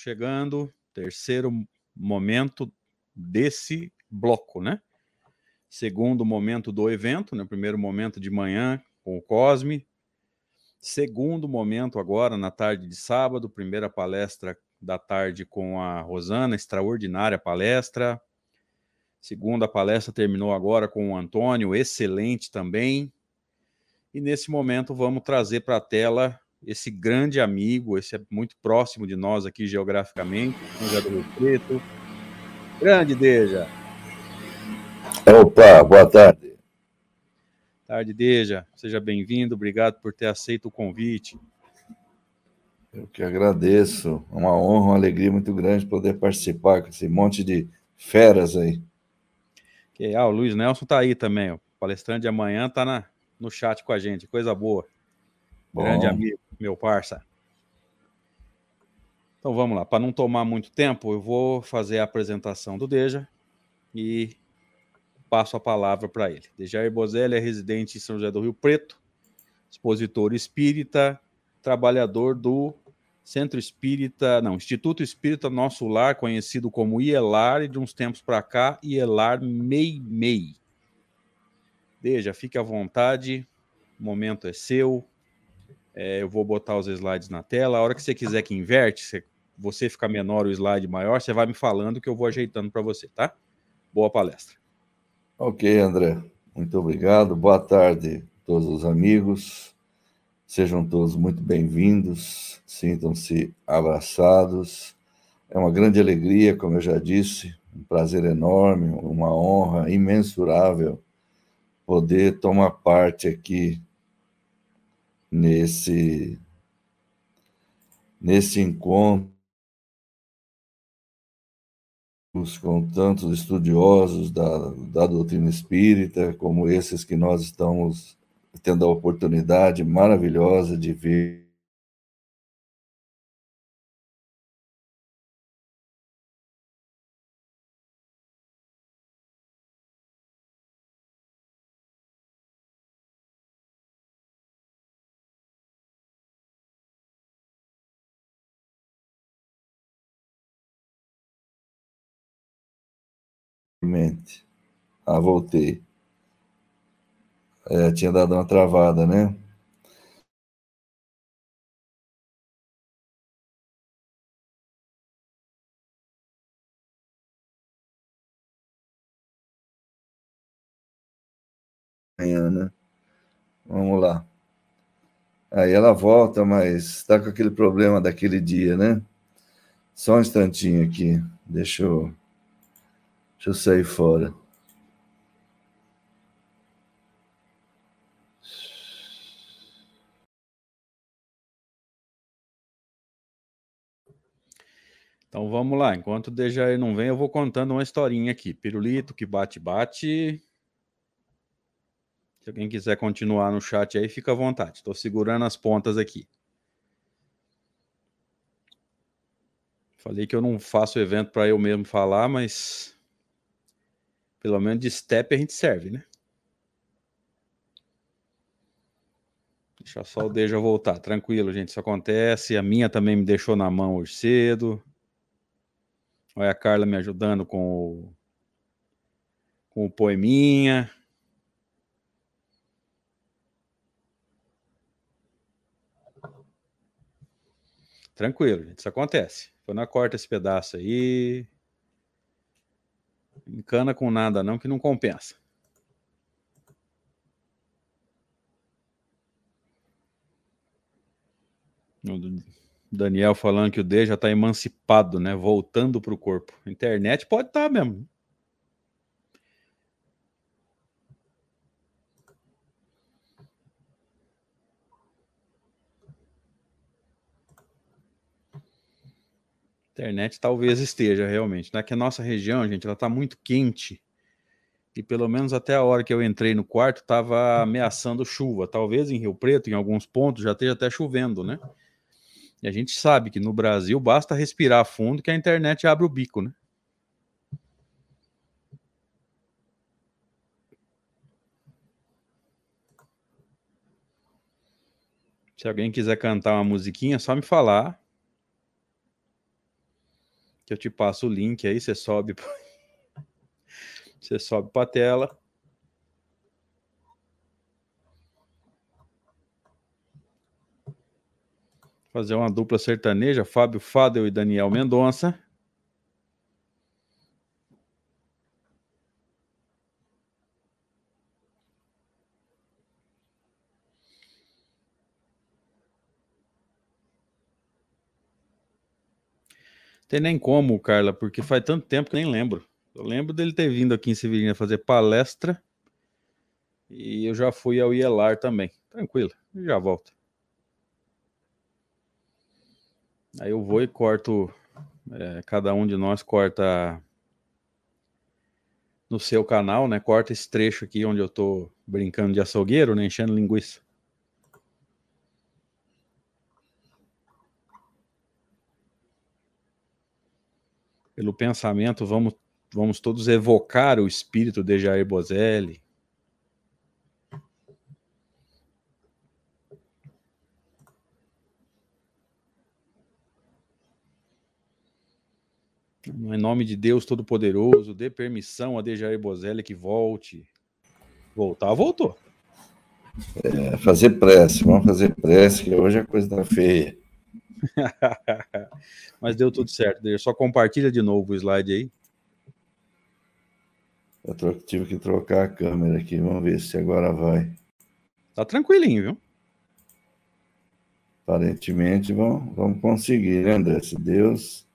Vamos chegando. Terceiro momento desse bloco, né? Segundo momento do evento, né? Primeiro momento de manhã com o Cosme. Segundo momento agora na tarde de sábado, primeira palestra da tarde com a Rosana, extraordinária palestra. Segunda palestra terminou agora com o Antônio, excelente também. E nesse momento vamos trazer para a tela esse grande amigo, esse é muito próximo de nós aqui geograficamente, José do Rio Preto. Grande Deja. Opa, boa tarde. Tarde, Deja. Seja bem-vindo, obrigado por ter aceito o convite. Eu que agradeço. É uma honra, uma alegria muito grande poder participar com esse monte de feras aí. Que, ah, o Luiz Nelson tá aí também, o palestrante de amanhã tá na, no chat com a gente, coisa boa. Bom. Grande amigo meu parça. Então vamos lá, para não tomar muito tempo, eu vou fazer a apresentação do Deja e passo a palavra para ele. Dejair Bozelli é residente em São José do Rio Preto, expositor espírita, trabalhador do Centro Espírita, não, Instituto Espírita Nosso Lar, conhecido como IELAR, e de uns tempos para cá, IELAR Mei Mei. Deja, fique à vontade, o momento é seu, é, eu vou botar os slides na tela. A hora que você quiser que inverte, você, você ficar menor o slide maior, você vai me falando que eu vou ajeitando para você, tá? Boa palestra. Ok, André. Muito obrigado. Boa tarde todos os amigos. Sejam todos muito bem-vindos. Sintam-se abraçados. É uma grande alegria, como eu já disse, um prazer enorme, uma honra imensurável poder tomar parte aqui nesse, nesse encontro com tantos estudiosos da, da doutrina espírita, como esses que nós estamos tendo a oportunidade maravilhosa de ver Mente. Ah, voltei. É, tinha dado uma travada, né? Amanhã, né? Vamos lá. Aí ela volta, mas está com aquele problema daquele dia, né? Só um instantinho aqui. Deixa eu Deixa eu sair fora. Então vamos lá, enquanto o Dejair não vem, eu vou contando uma historinha aqui. Pirulito que bate-bate. Se alguém quiser continuar no chat aí, fica à vontade. Estou segurando as pontas aqui. Falei que eu não faço evento para eu mesmo falar, mas pelo menos de step a gente serve, né? Deixa só o Deja voltar. Tranquilo, gente. Isso acontece. A minha também me deixou na mão hoje cedo. Olha a Carla me ajudando com o, com o poeminha. Tranquilo, gente. Isso acontece. Quando eu corto esse pedaço aí, Encana com nada não, que não compensa. O Daniel falando que o D já está emancipado, né? Voltando para o corpo. internet pode estar tá mesmo. Internet talvez esteja realmente. Né? Que a nossa região, gente, ela está muito quente. E pelo menos até a hora que eu entrei no quarto, estava ameaçando chuva. Talvez em Rio Preto, em alguns pontos, já esteja até chovendo, né? E a gente sabe que no Brasil basta respirar fundo que a internet abre o bico, né? Se alguém quiser cantar uma musiquinha, é só me falar. Eu te passo o link aí, você sobe. Você sobe para a tela. Fazer uma dupla sertaneja, Fábio Fadel e Daniel Mendonça. Tem nem como, Carla, porque faz tanto tempo que nem lembro. Eu lembro dele ter vindo aqui em Severina fazer palestra. E eu já fui ao IELAR também. Tranquilo, já volto. Aí eu vou e corto. É, cada um de nós corta no seu canal, né? Corta esse trecho aqui onde eu tô brincando de açougueiro, né? Enchendo linguiça. Pelo pensamento, vamos, vamos todos evocar o espírito de Jair Bozelli. Em nome de Deus Todo-Poderoso, dê permissão a Dejair Bozelli que volte. Voltar, voltou. É, fazer prece, vamos fazer prece, que hoje a coisa tá feia. Mas deu tudo certo. Só compartilha de novo o slide aí. Eu tive que trocar a câmera aqui. Vamos ver se agora vai. Tá tranquilinho, viu? Aparentemente vamos, vamos conseguir, né, André? Se Deus,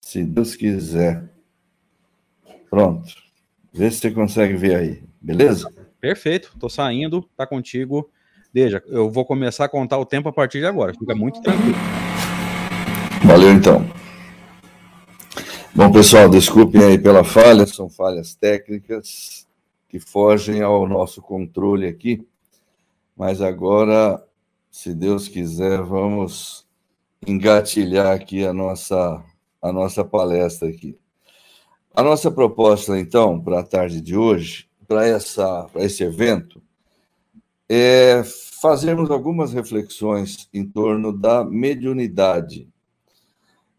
se Deus quiser. Pronto. Vê se você consegue ver aí. Beleza? Perfeito. Tô saindo. Tá contigo. Veja, eu vou começar a contar o tempo a partir de agora. Fica muito tranquilo. Valeu, então. Bom, pessoal, desculpem aí pela falha, são falhas técnicas que fogem ao nosso controle aqui. Mas agora, se Deus quiser, vamos engatilhar aqui a nossa, a nossa palestra aqui. A nossa proposta, então, para a tarde de hoje, para esse evento, é fazermos algumas reflexões em torno da mediunidade.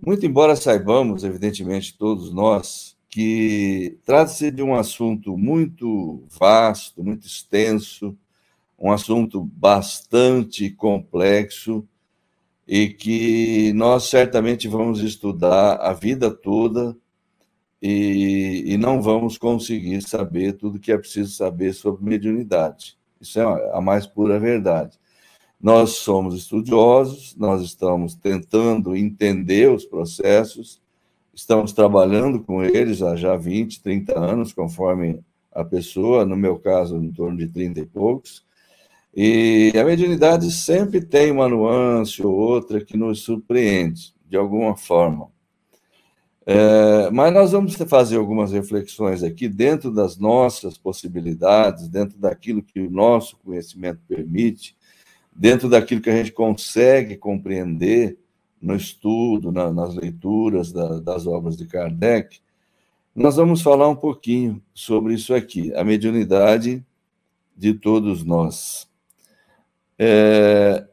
Muito embora saibamos, evidentemente, todos nós, que trata-se de um assunto muito vasto, muito extenso, um assunto bastante complexo e que nós certamente vamos estudar a vida toda e, e não vamos conseguir saber tudo que é preciso saber sobre mediunidade. Isso é a mais pura verdade. Nós somos estudiosos, nós estamos tentando entender os processos, estamos trabalhando com eles há já 20, 30 anos, conforme a pessoa, no meu caso, em torno de 30 e poucos. E a mediunidade sempre tem uma nuance ou outra que nos surpreende, de alguma forma. É, mas nós vamos fazer algumas reflexões aqui dentro das nossas possibilidades, dentro daquilo que o nosso conhecimento permite, dentro daquilo que a gente consegue compreender no estudo, na, nas leituras da, das obras de Kardec. Nós vamos falar um pouquinho sobre isso aqui, a mediunidade de todos nós. É,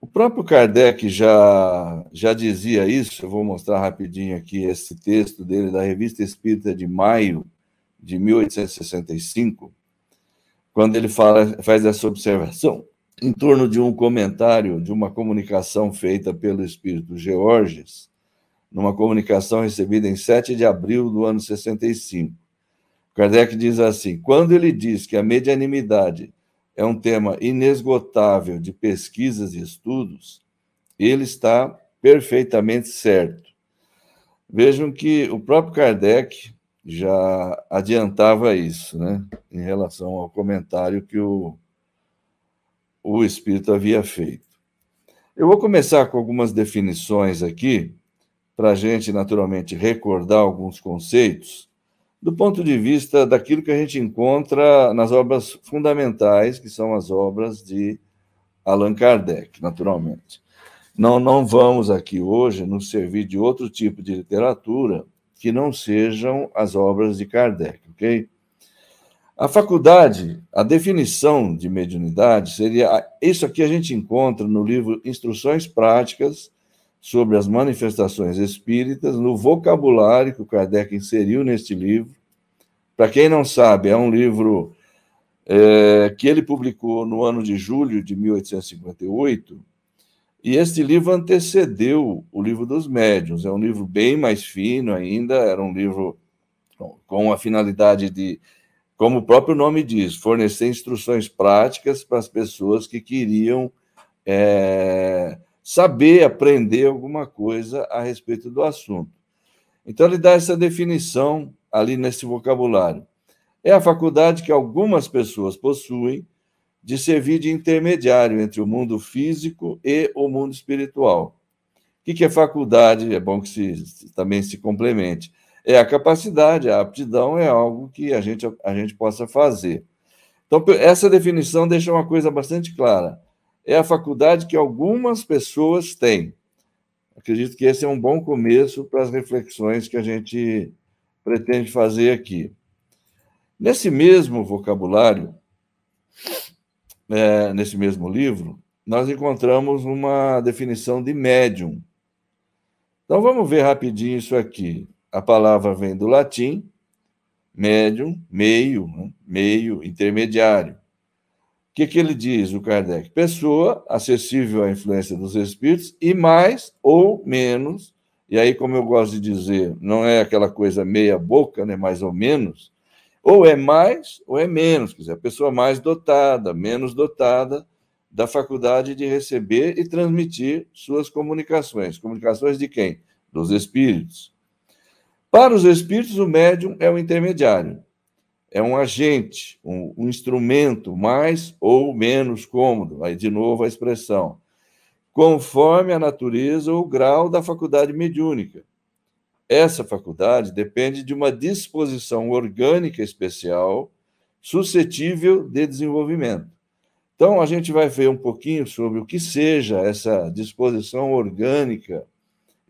o próprio Kardec já, já dizia isso, eu vou mostrar rapidinho aqui esse texto dele da Revista Espírita de maio de 1865, quando ele fala, faz essa observação em torno de um comentário, de uma comunicação feita pelo Espírito Georges, numa comunicação recebida em 7 de abril do ano 65. Kardec diz assim: quando ele diz que a medianimidade é um tema inesgotável de pesquisas e estudos, ele está perfeitamente certo. Vejam que o próprio Kardec já adiantava isso, né, em relação ao comentário que o, o Espírito havia feito. Eu vou começar com algumas definições aqui, para a gente, naturalmente, recordar alguns conceitos, do ponto de vista daquilo que a gente encontra nas obras fundamentais, que são as obras de Allan Kardec, naturalmente. Não, não vamos aqui hoje nos servir de outro tipo de literatura que não sejam as obras de Kardec, ok? A faculdade, a definição de mediunidade seria. Isso aqui a gente encontra no livro Instruções Práticas sobre as manifestações espíritas no vocabulário que o Kardec inseriu neste livro. Para quem não sabe, é um livro é, que ele publicou no ano de julho de 1858, e este livro antecedeu o livro dos médiuns. É um livro bem mais fino ainda, era um livro com a finalidade de, como o próprio nome diz, fornecer instruções práticas para as pessoas que queriam é, saber, aprender alguma coisa a respeito do assunto. Então, ele dá essa definição ali nesse vocabulário. É a faculdade que algumas pessoas possuem de servir de intermediário entre o mundo físico e o mundo espiritual. O que é faculdade? É bom que se, também se complemente. É a capacidade, a aptidão é algo que a gente, a gente possa fazer. Então, essa definição deixa uma coisa bastante clara. É a faculdade que algumas pessoas têm. Acredito que esse é um bom começo para as reflexões que a gente pretende fazer aqui. Nesse mesmo vocabulário, é, nesse mesmo livro, nós encontramos uma definição de médium. Então vamos ver rapidinho isso aqui. A palavra vem do latim, médium, meio, né? meio, intermediário. Que, que ele diz, o Kardec? Pessoa acessível à influência dos espíritos e mais ou menos, e aí, como eu gosto de dizer, não é aquela coisa meia boca, né, mais ou menos, ou é mais ou é menos, quer dizer, a pessoa mais dotada, menos dotada da faculdade de receber e transmitir suas comunicações. Comunicações de quem? Dos espíritos. Para os espíritos, o médium é o intermediário, é um agente, um, um instrumento mais ou menos cômodo. Aí, de novo, a expressão. Conforme a natureza ou grau da faculdade mediúnica. Essa faculdade depende de uma disposição orgânica especial suscetível de desenvolvimento. Então, a gente vai ver um pouquinho sobre o que seja essa disposição orgânica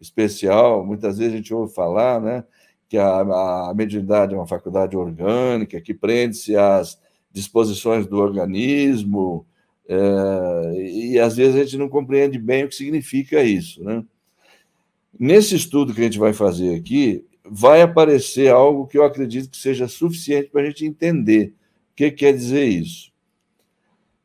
especial. Muitas vezes a gente ouve falar né, que a, a mediunidade é uma faculdade orgânica, que prende-se às disposições do organismo, é, e às vezes a gente não compreende bem o que significa isso. Né? Nesse estudo que a gente vai fazer aqui, vai aparecer algo que eu acredito que seja suficiente para a gente entender o que quer dizer isso.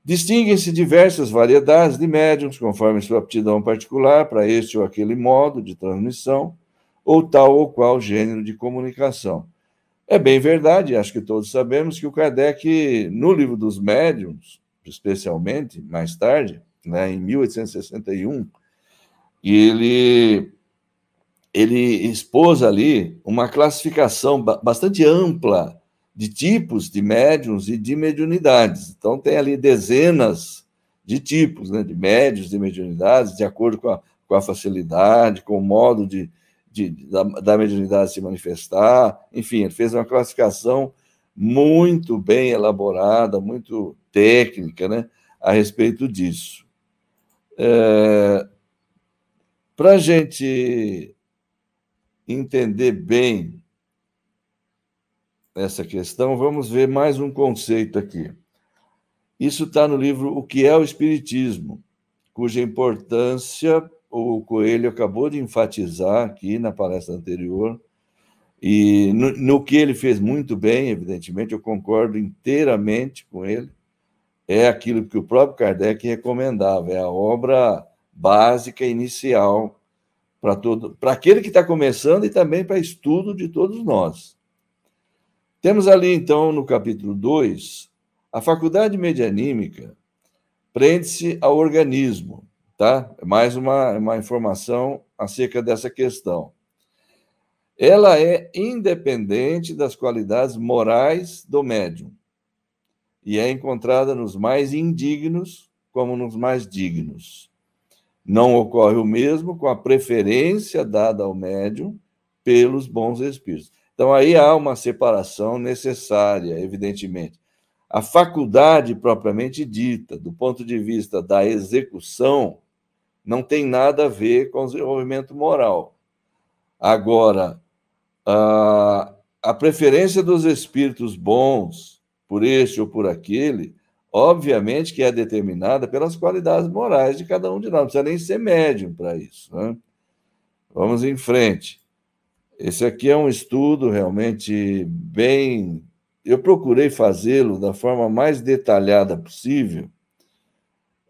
Distinguem-se diversas variedades de médiums, conforme sua aptidão particular para este ou aquele modo de transmissão, ou tal ou qual gênero de comunicação. É bem verdade, acho que todos sabemos que o Kardec, no livro dos médiums, especialmente, mais tarde, né, em 1861, ele ele expôs ali uma classificação bastante ampla de tipos de médiums e de mediunidades. Então, tem ali dezenas de tipos né, de médios, de mediunidades, de acordo com a, com a facilidade, com o modo de, de da, da, mediunidade se manifestar. Enfim, ele fez uma classificação muito bem elaborada, muito técnica né, a respeito disso. É, Para a gente entender bem essa questão, vamos ver mais um conceito aqui. Isso está no livro O que é o Espiritismo, cuja importância o Coelho acabou de enfatizar aqui na palestra anterior. E no, no, que ele fez muito bem, evidentemente, eu concordo inteiramente com ele. É aquilo que o próprio Kardec recomendava, é a obra básica inicial para todo, para aquele que está começando e também para estudo de todos nós. Temos ali, então, no capítulo 2, a faculdade medianímica prende-se ao organismo, tá? É mais uma, uma informação acerca dessa questão. Ela é independente das qualidades morais do médium e é encontrada nos mais indignos como nos mais dignos. Não ocorre o mesmo com a preferência dada ao médium pelos bons espíritos. Então, aí há uma separação necessária, evidentemente. A faculdade propriamente dita, do ponto de vista da execução, não tem nada a ver com o desenvolvimento moral. Agora, a, a preferência dos espíritos bons por este ou por aquele Obviamente que é determinada pelas qualidades morais de cada um de nós, não precisa nem ser médium para isso. Né? Vamos em frente. Esse aqui é um estudo realmente bem. Eu procurei fazê-lo da forma mais detalhada possível.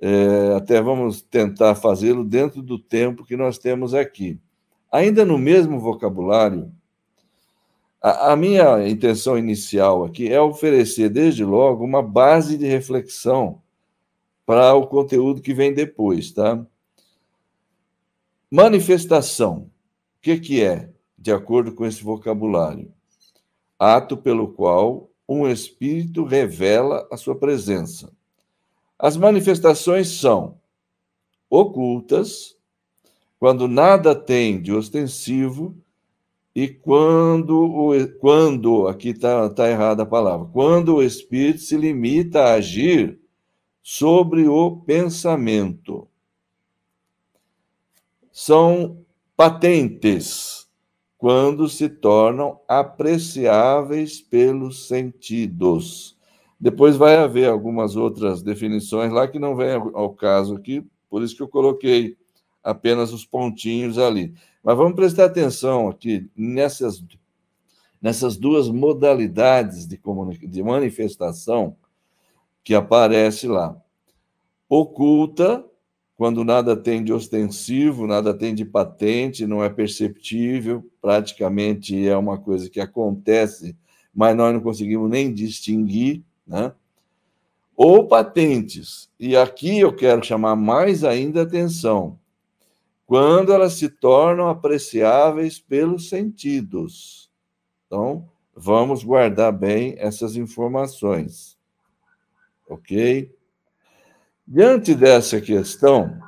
É, até vamos tentar fazê-lo dentro do tempo que nós temos aqui. Ainda no mesmo vocabulário, a, a minha intenção inicial aqui é oferecer, desde logo, uma base de reflexão para o conteúdo que vem depois, tá? Manifestação. O que, que é, de acordo com esse vocabulário? Ato pelo qual um espírito revela a sua presença. As manifestações são ocultas, quando nada tem de ostensivo, e quando, o, quando aqui está tá errada a palavra, quando o espírito se limita a agir sobre o pensamento são patentes quando se tornam apreciáveis pelos sentidos. Depois vai haver algumas outras definições lá que não vem ao caso aqui, por isso que eu coloquei apenas os pontinhos ali. Mas vamos prestar atenção aqui nessas, nessas duas modalidades de, de manifestação que aparece lá. Oculta quando nada tem de ostensivo, nada tem de patente, não é perceptível, praticamente é uma coisa que acontece, mas nós não conseguimos nem distinguir, né? Ou patentes, e aqui eu quero chamar mais ainda atenção, quando elas se tornam apreciáveis pelos sentidos. Então, vamos guardar bem essas informações. Ok? Diante dessa questão,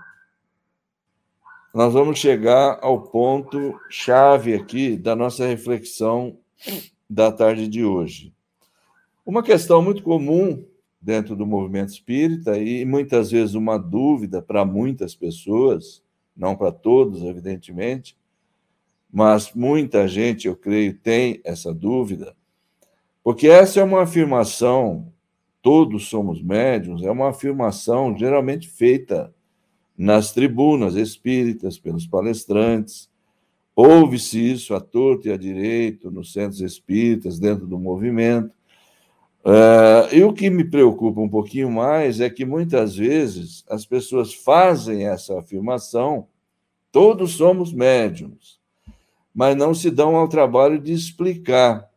nós vamos chegar ao ponto chave aqui da nossa reflexão da tarde de hoje. Uma questão muito comum dentro do movimento espírita e muitas vezes uma dúvida para muitas pessoas, não para todos, evidentemente, mas muita gente, eu creio, tem essa dúvida, porque essa é uma afirmação todos somos médiums, é uma afirmação geralmente feita nas tribunas espíritas, pelos palestrantes. Ouve-se isso à torta e à direito, nos centros espíritas, dentro do movimento. Uh, e o que me preocupa um pouquinho mais é que muitas vezes as pessoas fazem essa afirmação, todos somos médiums, mas não se dão ao trabalho de explicar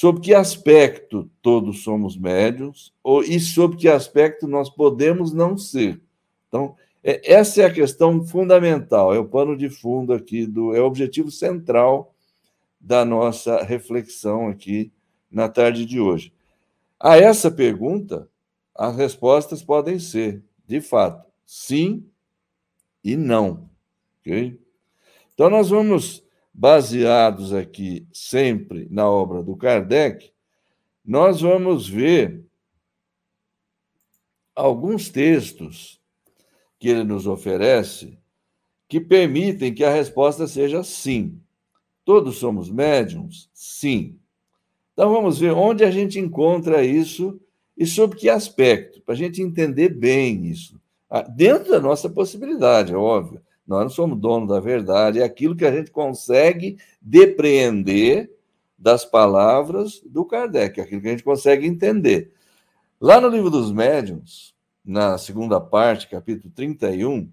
Sob que aspecto todos somos médios ou, e sob que aspecto nós podemos não ser. Então, é, essa é a questão fundamental, é o pano de fundo aqui, do, é o objetivo central da nossa reflexão aqui na tarde de hoje. A essa pergunta, as respostas podem ser, de fato, sim e não. Okay? Então, nós vamos baseados aqui sempre na obra do Kardec, nós vamos ver alguns textos que ele nos oferece que permitem que a resposta seja sim. Todos somos médiums? Sim. Então vamos ver onde a gente encontra isso e sob que aspecto, para a gente entender bem isso. Ah, dentro da nossa possibilidade, é óbvio. Nós não somos donos da verdade, é aquilo que a gente consegue depreender das palavras do Kardec, é aquilo que a gente consegue entender. Lá no livro dos médiuns, na segunda parte, capítulo 31,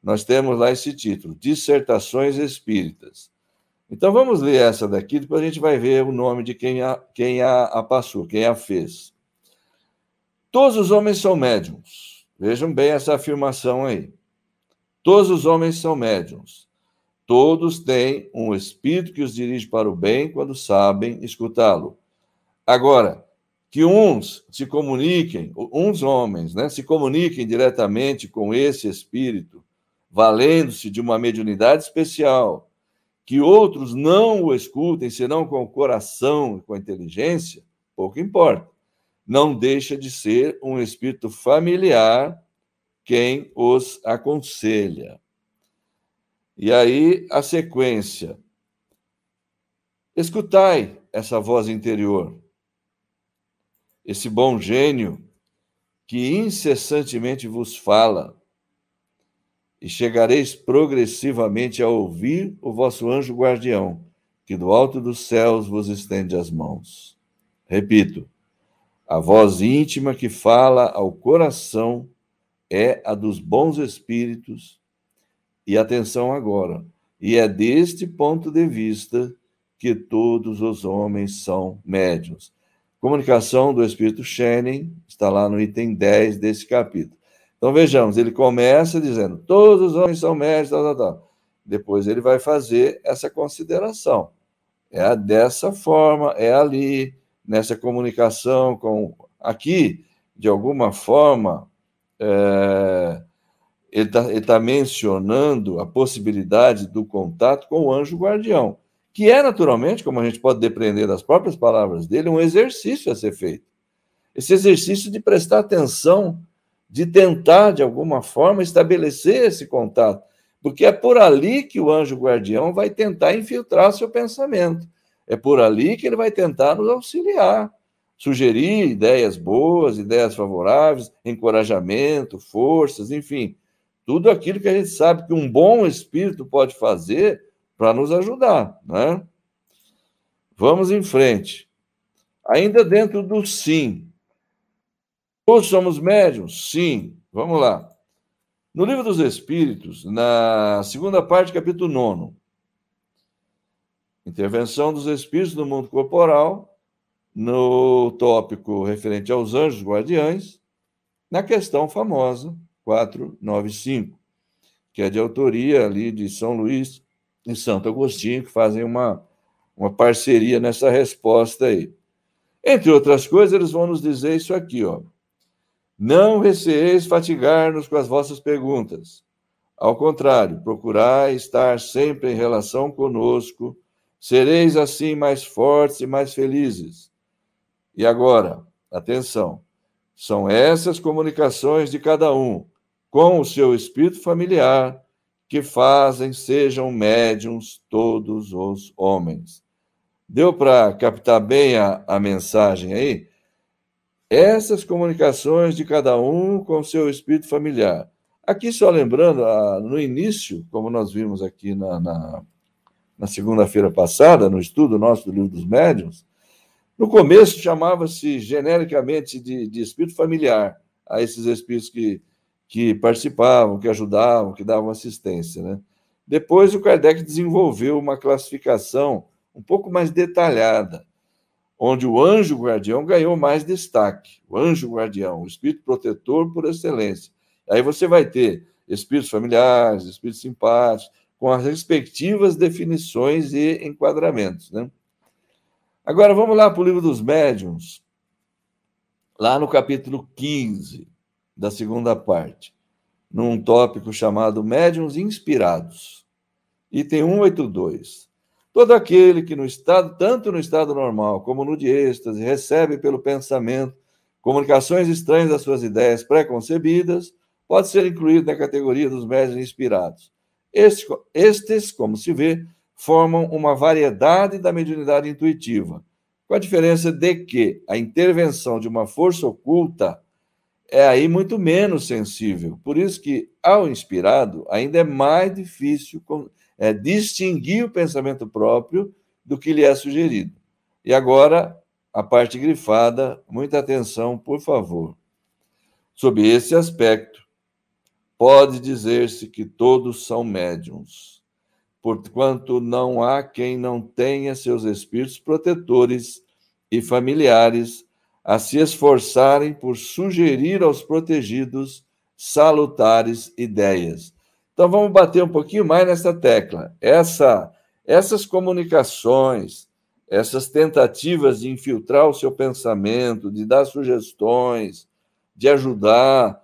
nós temos lá esse título, Dissertações Espíritas. Então vamos ler essa daqui, depois a gente vai ver o nome de quem a, quem a, a passou, quem a fez. Todos os homens são médiums. Vejam bem essa afirmação aí. Todos os homens são médiums. Todos têm um espírito que os dirige para o bem quando sabem escutá-lo. Agora, que uns se comuniquem, uns homens, né, se comuniquem diretamente com esse espírito, valendo-se de uma mediunidade especial, que outros não o escutem senão com o coração e com a inteligência, pouco importa. Não deixa de ser um espírito familiar quem os aconselha. E aí a sequência. Escutai essa voz interior, esse bom gênio que incessantemente vos fala. E chegareis progressivamente a ouvir o vosso anjo guardião, que do alto dos céus vos estende as mãos. Repito, a voz íntima que fala ao coração é a dos bons espíritos. E atenção agora, e é deste ponto de vista que todos os homens são médios. Comunicação do Espírito Shannon está lá no item 10 desse capítulo. Então vejamos, ele começa dizendo: todos os homens são médicos, tal, tal, tal. Depois ele vai fazer essa consideração. É dessa forma, é ali, nessa comunicação com. Aqui, de alguma forma, é, ele está tá mencionando a possibilidade do contato com o anjo guardião, que é naturalmente, como a gente pode depreender das próprias palavras dele, um exercício a ser feito. Esse exercício de prestar atenção de tentar, de alguma forma, estabelecer esse contato, porque é por ali que o anjo guardião vai tentar infiltrar seu pensamento. É por ali que ele vai tentar nos auxiliar, sugerir ideias boas, ideias favoráveis, encorajamento, forças, enfim, tudo aquilo que a gente sabe que um bom espírito pode fazer para nos ajudar, né? Vamos em frente. Ainda dentro do sim, Todos somos médiums? Sim. Vamos lá. No Livro dos Espíritos, na segunda parte, capítulo 9, Intervenção dos Espíritos no mundo corporal, no tópico referente aos anjos guardiães, na questão famosa 495, que é de autoria ali de São Luís e Santo Agostinho, que fazem uma, uma parceria nessa resposta aí. Entre outras coisas, eles vão nos dizer isso aqui, ó. Não receeis fatigar-nos com as vossas perguntas. Ao contrário, procurai estar sempre em relação conosco, sereis assim mais fortes e mais felizes. E agora, atenção, são essas comunicações de cada um com o seu espírito familiar que fazem sejam médiums todos os homens. Deu para captar bem a, a mensagem aí? Essas comunicações de cada um com seu espírito familiar. Aqui, só lembrando, no início, como nós vimos aqui na, na, na segunda-feira passada, no estudo nosso do Livro dos Médiuns, no começo chamava-se genericamente de, de espírito familiar a esses espíritos que, que participavam, que ajudavam, que davam assistência. Né? Depois, o Kardec desenvolveu uma classificação um pouco mais detalhada onde o anjo guardião ganhou mais destaque. O anjo guardião, o espírito protetor por excelência. Aí você vai ter espíritos familiares, espíritos simpáticos, com as respectivas definições e enquadramentos. Né? Agora vamos lá para o livro dos médiuns, lá no capítulo 15 da segunda parte, num tópico chamado Médiuns Inspirados, item 182. Todo aquele que no estado, tanto no estado normal como no de êxtase, recebe pelo pensamento comunicações estranhas das suas ideias pré-concebidas, pode ser incluído na categoria dos médios inspirados. Estes, estes, como se vê, formam uma variedade da mediunidade intuitiva, com a diferença de que a intervenção de uma força oculta é aí muito menos sensível. Por isso que, ao inspirado, ainda é mais difícil é distinguir o pensamento próprio do que lhe é sugerido. E agora, a parte grifada, muita atenção, por favor. Sob esse aspecto, pode dizer-se que todos são médiums, porquanto não há quem não tenha seus espíritos protetores e familiares a se esforçarem por sugerir aos protegidos salutares ideias então vamos bater um pouquinho mais nessa tecla. Essa, essas comunicações, essas tentativas de infiltrar o seu pensamento, de dar sugestões, de ajudar,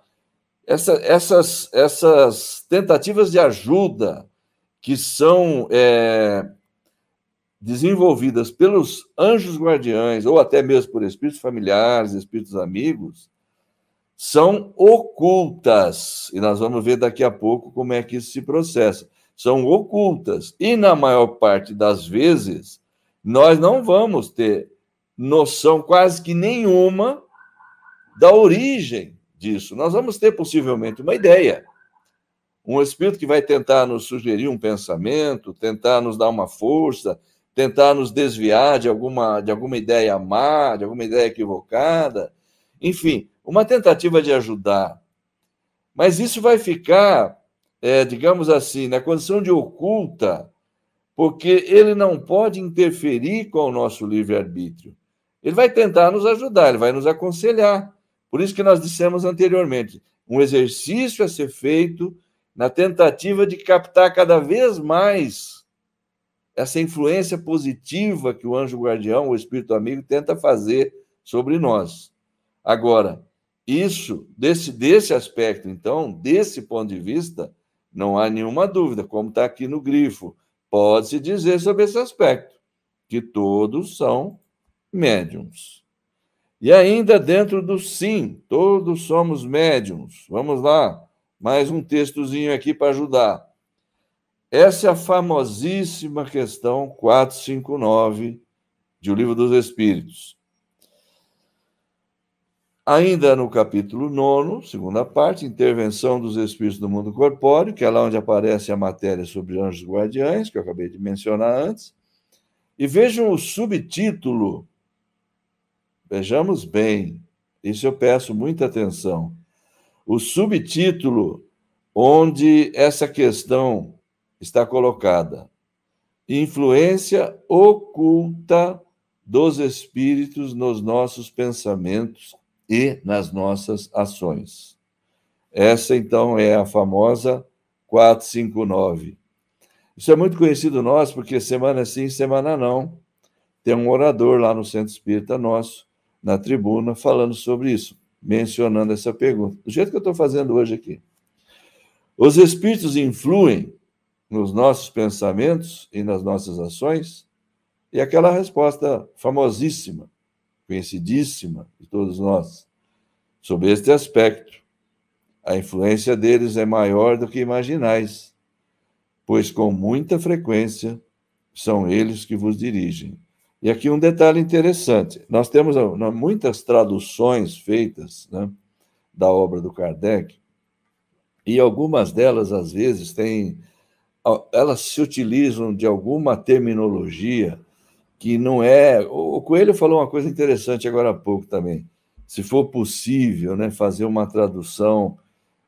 essa, essas, essas tentativas de ajuda que são é, desenvolvidas pelos anjos guardiães, ou até mesmo por espíritos familiares, espíritos amigos, são ocultas. E nós vamos ver daqui a pouco como é que isso se processa. São ocultas. E na maior parte das vezes, nós não vamos ter noção quase que nenhuma da origem disso. Nós vamos ter possivelmente uma ideia, um espírito que vai tentar nos sugerir um pensamento, tentar nos dar uma força, tentar nos desviar de alguma, de alguma ideia má, de alguma ideia equivocada. Enfim, uma tentativa de ajudar. Mas isso vai ficar, é, digamos assim, na condição de oculta, porque ele não pode interferir com o nosso livre-arbítrio. Ele vai tentar nos ajudar, ele vai nos aconselhar. Por isso que nós dissemos anteriormente, um exercício a ser feito na tentativa de captar cada vez mais essa influência positiva que o anjo guardião, o espírito amigo, tenta fazer sobre nós. Agora, isso, desse, desse aspecto, então, desse ponto de vista, não há nenhuma dúvida, como está aqui no grifo, pode-se dizer sobre esse aspecto, que todos são médiums. E ainda dentro do sim, todos somos médiums. Vamos lá, mais um textozinho aqui para ajudar. Essa é a famosíssima questão 459 de O Livro dos Espíritos. Ainda no capítulo 9, segunda parte, intervenção dos espíritos do mundo corpóreo, que é lá onde aparece a matéria sobre anjos guardiães, que eu acabei de mencionar antes. E vejam o subtítulo Vejamos bem, isso eu peço muita atenção. O subtítulo onde essa questão está colocada: influência oculta dos espíritos nos nossos pensamentos e nas nossas ações. Essa, então, é a famosa 459. Isso é muito conhecido nós, porque semana sim, semana não, tem um orador lá no Centro Espírita nosso na tribuna falando sobre isso, mencionando essa pergunta, do jeito que eu estou fazendo hoje aqui. Os espíritos influem nos nossos pensamentos e nas nossas ações? E aquela resposta famosíssima, conhecidíssima de todos nós, sobre este aspecto. A influência deles é maior do que imaginais, pois com muita frequência são eles que vos dirigem. E aqui um detalhe interessante: nós temos muitas traduções feitas né, da obra do Kardec, e algumas delas, às vezes, têm. Elas se utilizam de alguma terminologia que não é. O Coelho falou uma coisa interessante agora há pouco também. Se for possível, né, fazer uma tradução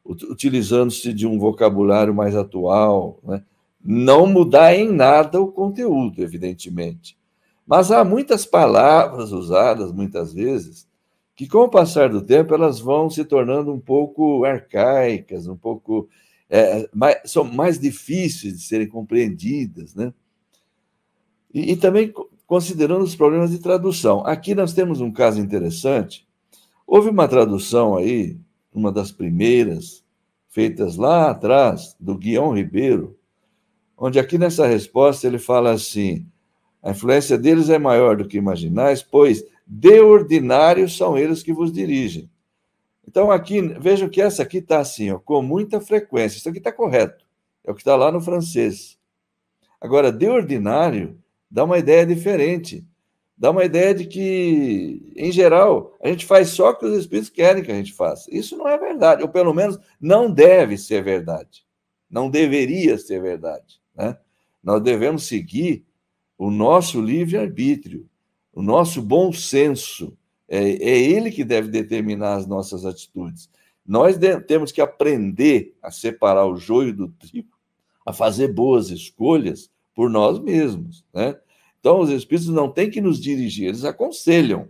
utilizando-se de um vocabulário mais atual, né, não mudar em nada o conteúdo, evidentemente mas há muitas palavras usadas, muitas vezes, que com o passar do tempo elas vão se tornando um pouco arcaicas, um pouco. É, mais, são mais difíceis de serem compreendidas, né? E, e também considerando os problemas de tradução. Aqui nós temos um caso interessante. Houve uma tradução aí, uma das primeiras, feitas lá atrás, do Guion Ribeiro, onde aqui nessa resposta ele fala assim: a influência deles é maior do que imaginais, pois de ordinário são eles que vos dirigem. Então, aqui, vejam que essa aqui está assim, ó, com muita frequência. Isso aqui está correto. É o que está lá no francês. Agora, de ordinário dá uma ideia diferente. Dá uma ideia de que, em geral, a gente faz só o que os espíritos querem que a gente faça. Isso não é verdade, ou pelo menos não deve ser verdade. Não deveria ser verdade. Né? Nós devemos seguir o nosso livre-arbítrio, o nosso bom senso. É, é ele que deve determinar as nossas atitudes. Nós temos que aprender a separar o joio do trigo, a fazer boas escolhas por nós mesmos. Né? Então, os Espíritos não têm que nos dirigir, eles aconselham.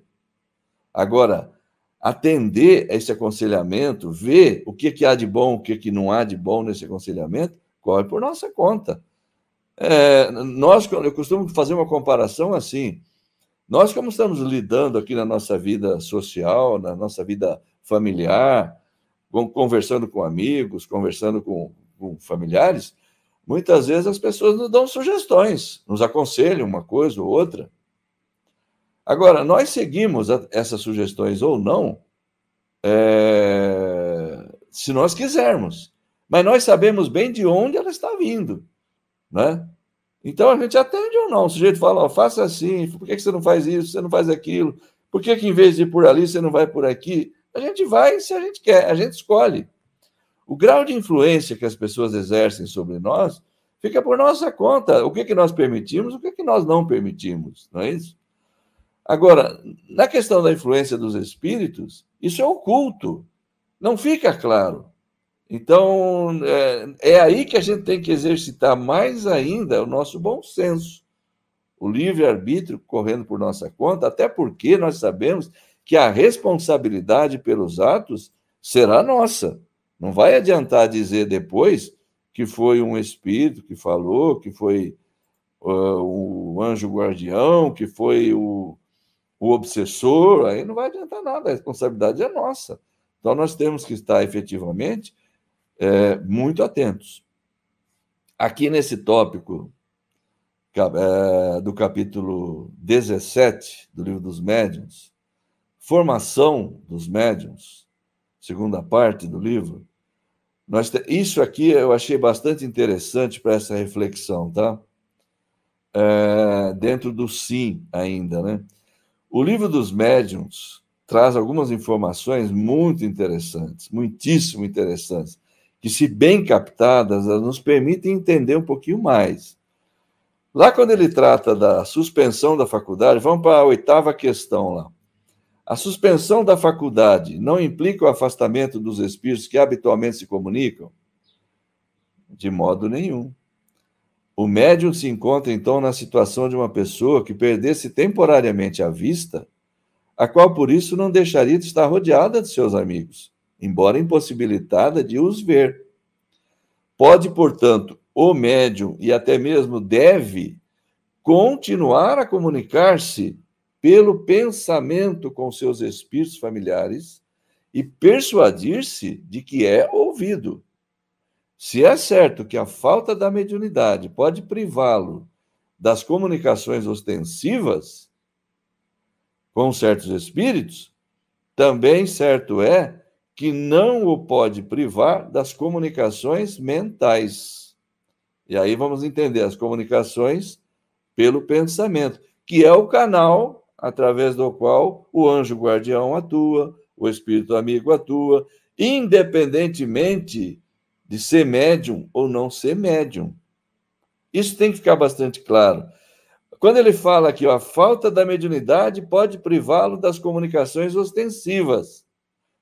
Agora, atender a esse aconselhamento, ver o que, que há de bom, o que, que não há de bom nesse aconselhamento, corre por nossa conta. É, nós, eu costumo fazer uma comparação assim. Nós, como estamos lidando aqui na nossa vida social, na nossa vida familiar, conversando com amigos, conversando com, com familiares, muitas vezes as pessoas nos dão sugestões, nos aconselham uma coisa ou outra. Agora, nós seguimos essas sugestões ou não, é, se nós quisermos, mas nós sabemos bem de onde ela está vindo. Né? Então a gente atende ou não. O sujeito fala, ó, faça assim, por que você não faz isso, você não faz aquilo? Por que, que em vez de ir por ali, você não vai por aqui? A gente vai se a gente quer, a gente escolhe. O grau de influência que as pessoas exercem sobre nós fica por nossa conta. O que, que nós permitimos, o que, que nós não permitimos, não é isso? Agora, na questão da influência dos espíritos, isso é oculto, não fica claro. Então, é, é aí que a gente tem que exercitar mais ainda o nosso bom senso, o livre-arbítrio correndo por nossa conta, até porque nós sabemos que a responsabilidade pelos atos será nossa. Não vai adiantar dizer depois que foi um espírito que falou, que foi uh, o anjo guardião, que foi o, o obsessor, aí não vai adiantar nada, a responsabilidade é nossa. Então nós temos que estar efetivamente é, muito atentos. Aqui nesse tópico é, do capítulo 17 do livro dos médiuns, formação dos médiuns, segunda parte do livro, nós, isso aqui eu achei bastante interessante para essa reflexão, tá? É, dentro do sim ainda, né? O livro dos médiuns traz algumas informações muito interessantes, muitíssimo interessantes, que, se bem captadas, nos permitem entender um pouquinho mais. Lá, quando ele trata da suspensão da faculdade, vamos para a oitava questão lá. A suspensão da faculdade não implica o afastamento dos espíritos que habitualmente se comunicam? De modo nenhum. O médium se encontra, então, na situação de uma pessoa que perdesse temporariamente a vista, a qual, por isso, não deixaria de estar rodeada de seus amigos embora impossibilitada de os ver. Pode, portanto, o médium e até mesmo deve continuar a comunicar-se pelo pensamento com seus espíritos familiares e persuadir-se de que é ouvido. Se é certo que a falta da mediunidade pode privá-lo das comunicações ostensivas com certos espíritos, também certo é que não o pode privar das comunicações mentais. E aí vamos entender as comunicações pelo pensamento, que é o canal através do qual o anjo guardião atua, o espírito amigo atua, independentemente de ser médium ou não ser médium. Isso tem que ficar bastante claro. Quando ele fala que a falta da mediunidade pode privá-lo das comunicações ostensivas.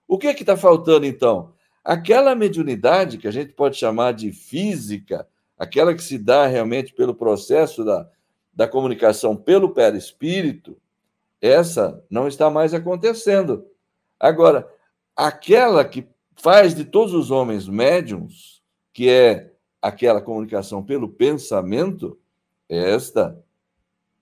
O que é que está faltando, então? Aquela mediunidade que a gente pode chamar de física, aquela que se dá realmente pelo processo da, da comunicação pelo perispírito, essa não está mais acontecendo. Agora, aquela que faz de todos os homens médiums, que é aquela comunicação pelo pensamento, esta,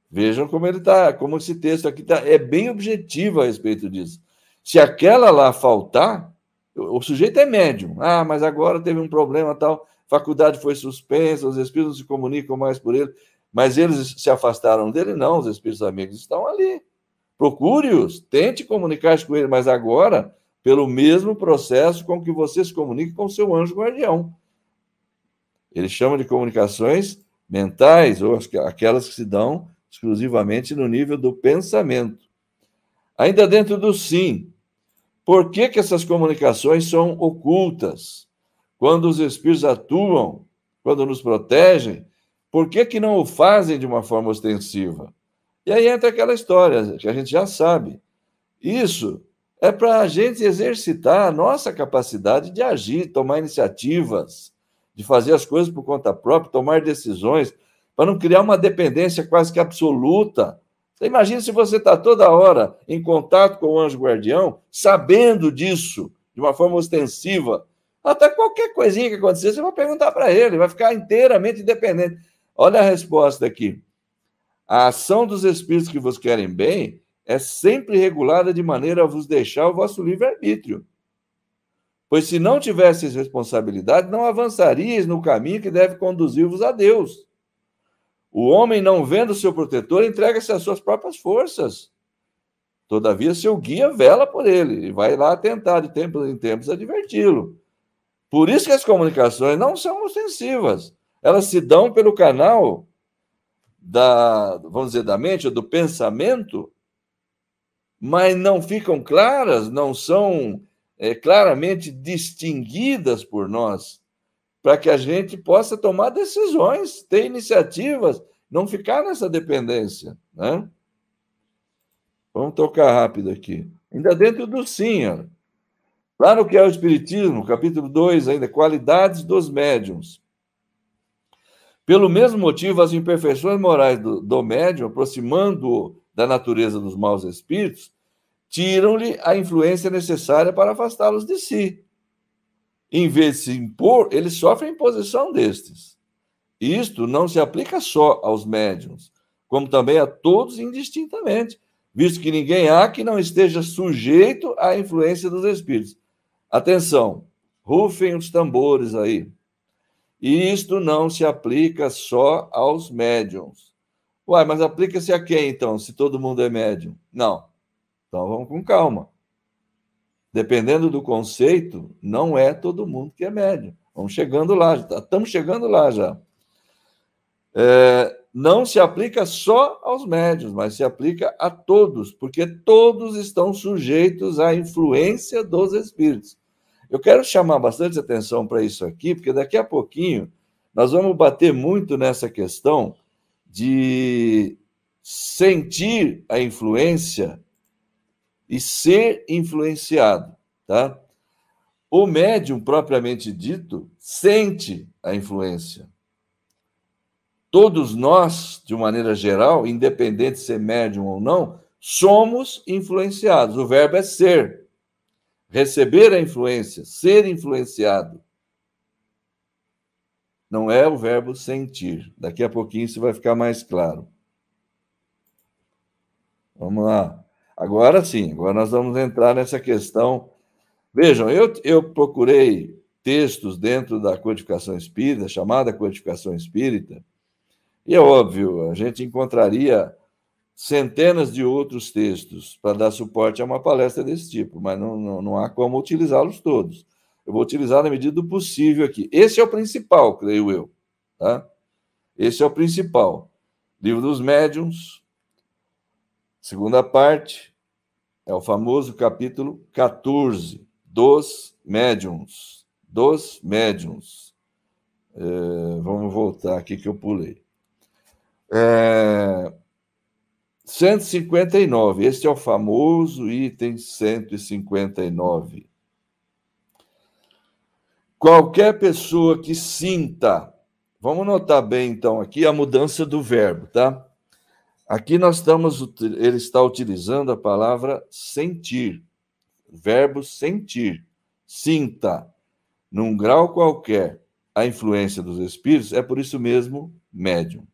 vejam como ele está, como esse texto aqui está, é bem objetivo a respeito disso. Se aquela lá faltar, o sujeito é médium. Ah, mas agora teve um problema tal, faculdade foi suspensa, os espíritos não se comunicam mais por ele. Mas eles se afastaram dele? Não, os espíritos amigos estão ali. Procure-os, tente comunicar-se com ele, mas agora, pelo mesmo processo com que você se comunica com seu anjo guardião. Ele chama de comunicações mentais, ou aquelas que se dão exclusivamente no nível do pensamento. Ainda dentro do sim, por que, que essas comunicações são ocultas? Quando os espíritos atuam, quando nos protegem, por que, que não o fazem de uma forma ostensiva? E aí entra aquela história que a gente já sabe. Isso é para a gente exercitar a nossa capacidade de agir, tomar iniciativas, de fazer as coisas por conta própria, tomar decisões, para não criar uma dependência quase que absoluta imagina se você está toda hora em contato com o anjo guardião, sabendo disso, de uma forma ostensiva. Até qualquer coisinha que acontecer, você vai perguntar para ele, vai ficar inteiramente independente. Olha a resposta aqui. A ação dos espíritos que vos querem bem é sempre regulada de maneira a vos deixar o vosso livre-arbítrio. Pois se não tivesseis responsabilidade, não avançaríeis no caminho que deve conduzir-vos a Deus. O homem, não vendo seu protetor, entrega-se às suas próprias forças. Todavia, seu guia vela por ele e vai lá tentar de tempos em tempos adverti-lo. Por isso que as comunicações não são ostensivas. Elas se dão pelo canal da, vamos dizer, da mente do pensamento, mas não ficam claras, não são é, claramente distinguidas por nós, para que a gente possa tomar decisões, ter iniciativas, não ficar nessa dependência. Né? Vamos tocar rápido aqui. Ainda dentro do sim, ó. lá no que é o Espiritismo, capítulo 2, ainda, qualidades dos médiums. Pelo mesmo motivo, as imperfeições morais do, do médium, aproximando-o da natureza dos maus espíritos, tiram-lhe a influência necessária para afastá-los de si. Em vez de se impor, ele sofre a imposição destes. Isto não se aplica só aos médiums, como também a todos indistintamente, visto que ninguém há que não esteja sujeito à influência dos espíritos. Atenção, rufem os tambores aí. Isto não se aplica só aos médiums. Uai, mas aplica-se a quem então, se todo mundo é médium? Não. Então vamos com calma. Dependendo do conceito, não é todo mundo que é médium. Vamos chegando lá, estamos chegando lá já. É, não se aplica só aos médios, mas se aplica a todos, porque todos estão sujeitos à influência dos espíritos. Eu quero chamar bastante atenção para isso aqui, porque daqui a pouquinho nós vamos bater muito nessa questão de sentir a influência e ser influenciado, tá? O médium propriamente dito sente a influência. Todos nós, de maneira geral, independente de ser médium ou não, somos influenciados. O verbo é ser. Receber a influência, ser influenciado. Não é o verbo sentir. Daqui a pouquinho isso vai ficar mais claro. Vamos lá. Agora sim, agora nós vamos entrar nessa questão. Vejam, eu, eu procurei textos dentro da codificação espírita, chamada codificação espírita, e é óbvio, a gente encontraria centenas de outros textos para dar suporte a uma palestra desse tipo, mas não, não, não há como utilizá-los todos. Eu vou utilizar na medida do possível aqui. Esse é o principal, creio eu. Tá? Esse é o principal. Livro dos Médiuns, Segunda parte é o famoso capítulo 14 dos médiums. Dos médiums. É, vamos voltar aqui que eu pulei. É, 159. Este é o famoso item 159. Qualquer pessoa que sinta, vamos notar bem então aqui a mudança do verbo, tá? Aqui nós estamos, ele está utilizando a palavra sentir, verbo sentir, sinta, num grau qualquer, a influência dos espíritos, é por isso mesmo médium.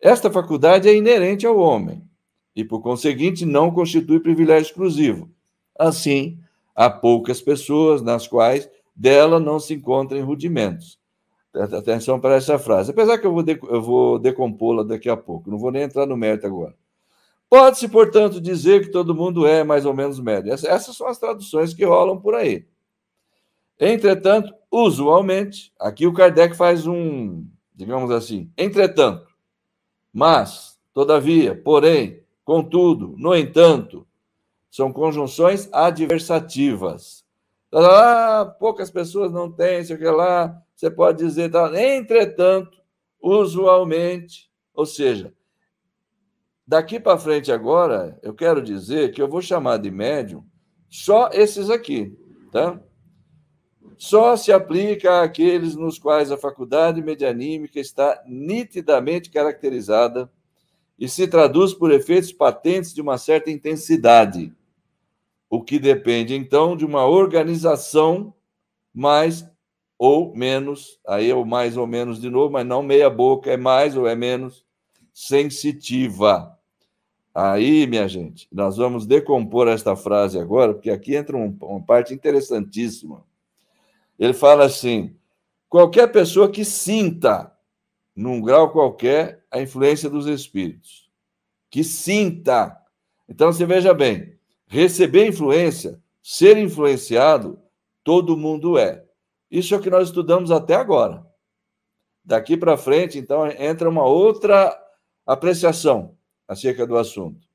Esta faculdade é inerente ao homem e, por conseguinte, não constitui privilégio exclusivo. Assim, há poucas pessoas nas quais dela não se encontrem rudimentos. Atenção para essa frase. Apesar que eu vou, eu vou decompô-la daqui a pouco, não vou nem entrar no mérito agora. Pode-se, portanto, dizer que todo mundo é mais ou menos médio. Essas, são as traduções que rolam por aí. Entretanto, usualmente, aqui o Kardec faz um, digamos assim, entretanto, mas, todavia, porém, contudo, no entanto, são conjunções adversativas. Ah, poucas pessoas não têm, sei lá, você pode dizer, tá, entretanto, usualmente, ou seja, daqui para frente agora, eu quero dizer que eu vou chamar de médium só esses aqui, tá? Só se aplica àqueles nos quais a faculdade medianímica está nitidamente caracterizada e se traduz por efeitos patentes de uma certa intensidade, o que depende então de uma organização mais ou menos, aí é o mais ou menos de novo, mas não meia boca, é mais ou é menos sensitiva. Aí, minha gente, nós vamos decompor esta frase agora, porque aqui entra uma parte interessantíssima. Ele fala assim: qualquer pessoa que sinta, num grau qualquer, a influência dos espíritos. Que sinta. Então, você veja bem: receber influência, ser influenciado, todo mundo é. Isso é o que nós estudamos até agora. Daqui para frente, então, entra uma outra apreciação acerca do assunto.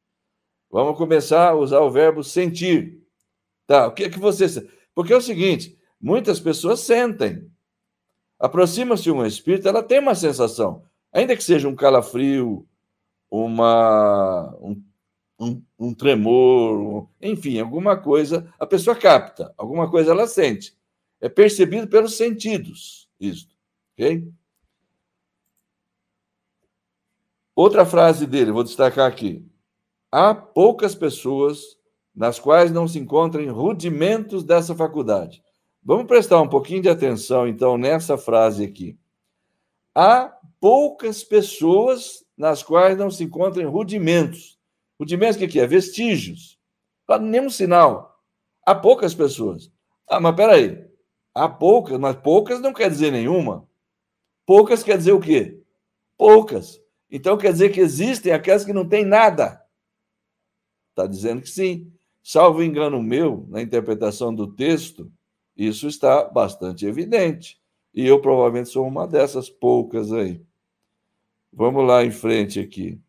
Vamos começar a usar o verbo sentir. Tá, o que é que você. Porque é o seguinte: muitas pessoas sentem. Aproxima-se um espírito, ela tem uma sensação, ainda que seja um calafrio, uma, um, um, um tremor, enfim, alguma coisa, a pessoa capta, alguma coisa ela sente. É percebido pelos sentidos, isso. Ok? Outra frase dele, vou destacar aqui. Há poucas pessoas nas quais não se encontrem rudimentos dessa faculdade. Vamos prestar um pouquinho de atenção, então, nessa frase aqui. Há poucas pessoas nas quais não se encontrem rudimentos. Rudimentos o que é? Vestígios. Nenhum sinal. Há poucas pessoas. Ah, mas peraí. Há poucas, mas poucas não quer dizer nenhuma. Poucas quer dizer o quê? Poucas. Então quer dizer que existem aquelas que não têm nada. Está dizendo que sim. Salvo engano meu, na interpretação do texto, isso está bastante evidente. E eu provavelmente sou uma dessas poucas aí. Vamos lá em frente aqui.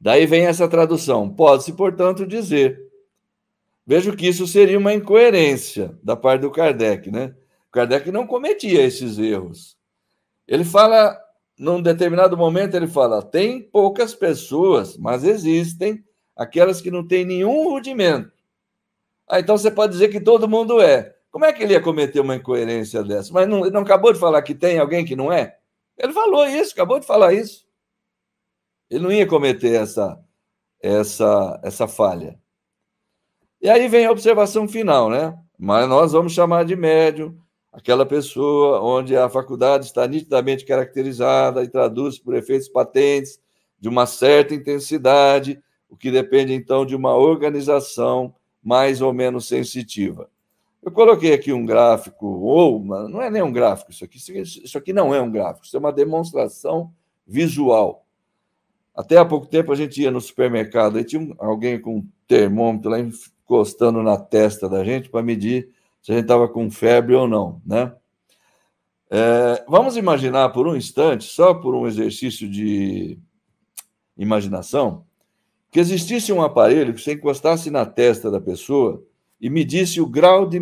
Daí vem essa tradução. Pode-se, portanto, dizer. Vejo que isso seria uma incoerência da parte do Kardec, né? Kardec não cometia esses erros. Ele fala num determinado momento, ele fala: tem poucas pessoas, mas existem aquelas que não têm nenhum rudimento. Ah, então você pode dizer que todo mundo é. Como é que ele ia cometer uma incoerência dessa? Mas não, não acabou de falar que tem alguém que não é? Ele falou isso, acabou de falar isso. Ele não ia cometer essa, essa, essa falha. E aí vem a observação final, né? Mas nós vamos chamar de médium aquela pessoa onde a faculdade está nitidamente caracterizada e traduz por efeitos patentes de uma certa intensidade, o que depende então de uma organização mais ou menos sensitiva. Eu coloquei aqui um gráfico, ou não é nem um gráfico, isso aqui, isso aqui não é um gráfico, isso é uma demonstração visual. Até há pouco tempo a gente ia no supermercado, aí tinha alguém com um termômetro lá encostando na testa da gente para medir se a gente estava com febre ou não, né? É, vamos imaginar por um instante, só por um exercício de imaginação, que existisse um aparelho que você encostasse na testa da pessoa e medisse o grau de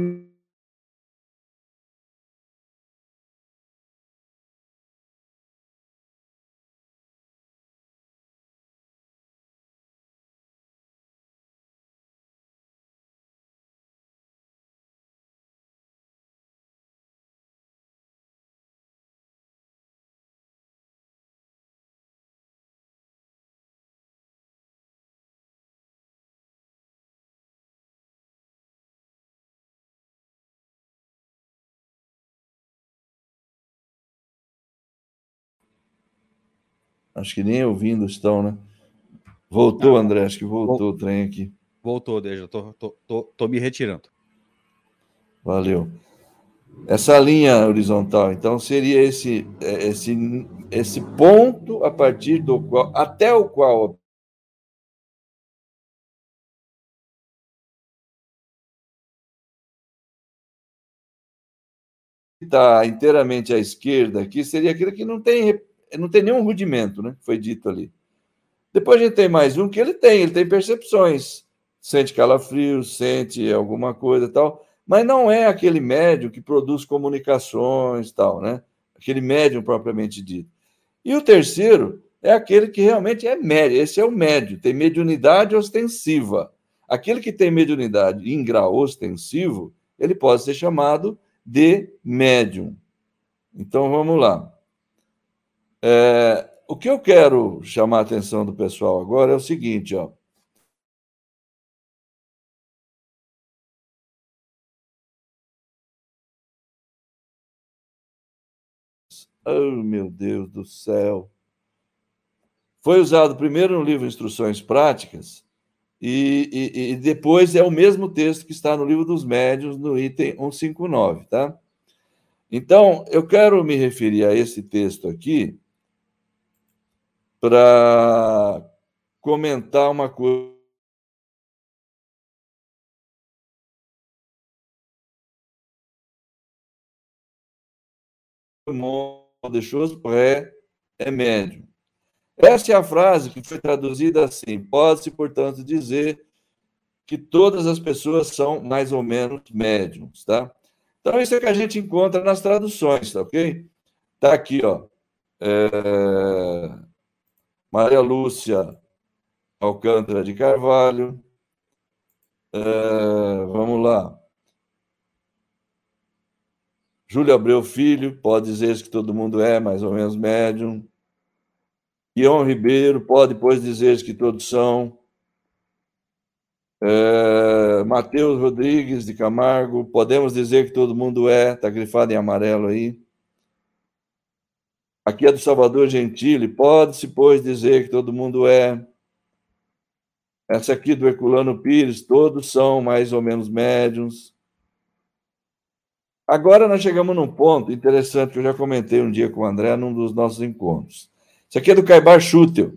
Acho que nem ouvindo estão, né? Voltou, André, acho que voltou o trem aqui. Voltou, deixa, tô, tô, tô, tô me retirando. Valeu. Essa linha horizontal, então, seria esse, é, esse, esse ponto a partir do qual, até o qual está inteiramente à esquerda aqui seria aquele que não tem não tem nenhum rudimento, né? Foi dito ali. Depois a gente tem mais um que ele tem, ele tem percepções, sente calafrio, sente alguma coisa tal, mas não é aquele médium que produz comunicações tal, né? Aquele médium propriamente dito. E o terceiro é aquele que realmente é médio, esse é o médio, tem mediunidade ostensiva. Aquele que tem mediunidade em grau ostensivo, ele pode ser chamado de médium. Então vamos lá. É, o que eu quero chamar a atenção do pessoal agora é o seguinte, ó. Oh, meu Deus do céu. Foi usado primeiro no livro Instruções Práticas e, e, e, depois é o mesmo texto que está no livro dos médios, no item 159, tá? Então, eu quero me referir a esse texto aqui, para comentar uma coisa. deixou é, é médio. Essa é a frase que foi traduzida assim: pode-se, portanto, dizer que todas as pessoas são mais ou menos médiums, tá? Então, isso é que a gente encontra nas traduções, tá ok? Tá aqui, ó. É... Maria Lúcia Alcântara de Carvalho. É... Vamos lá. Júlio Abreu Filho, pode dizer que todo mundo é mais ou menos médium. Ion Ribeiro, pode depois dizer que todos são. É, Matheus Rodrigues de Camargo, podemos dizer que todo mundo é, está grifado em amarelo aí. Aqui é do Salvador Gentili, pode-se, pois, dizer que todo mundo é. Essa aqui do Herculano Pires, todos são mais ou menos médiums. Agora nós chegamos num ponto interessante que eu já comentei um dia com o André num dos nossos encontros. Isso aqui é do Caibar Schutel.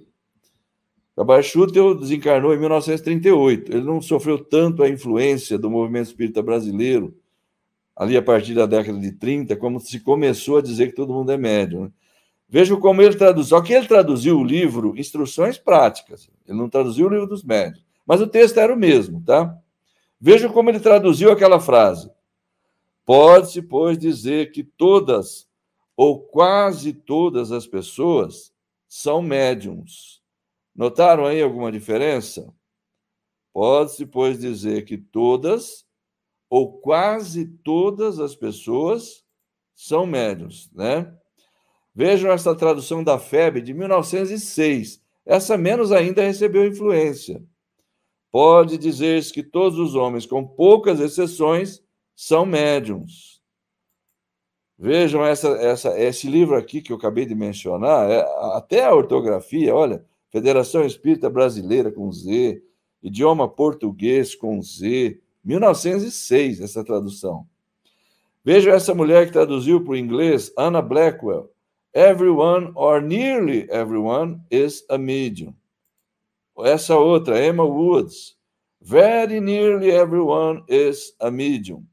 Caibar Schutel desencarnou em 1938. Ele não sofreu tanto a influência do movimento espírita brasileiro ali a partir da década de 30, como se começou a dizer que todo mundo é médium. Né? Veja como ele traduziu. Só que ele traduziu o livro Instruções Práticas. Ele não traduziu o livro dos médios. Mas o texto era o mesmo, tá? Veja como ele traduziu aquela frase. Pode-se, pois, dizer que todas ou quase todas as pessoas são médiums. Notaram aí alguma diferença? Pode-se, pois, dizer que todas ou quase todas as pessoas são médiums, né? Vejam essa tradução da FEB de 1906. Essa menos ainda recebeu influência. Pode dizer-se que todos os homens, com poucas exceções, são médiums. Vejam essa, essa, esse livro aqui que eu acabei de mencionar, é, até a ortografia, olha, Federação Espírita Brasileira com Z, idioma português com Z, 1906, essa tradução. Vejam essa mulher que traduziu para o inglês, Anna Blackwell. Everyone or nearly everyone is a medium. Essa outra, Emma Woods. Very nearly everyone is a medium.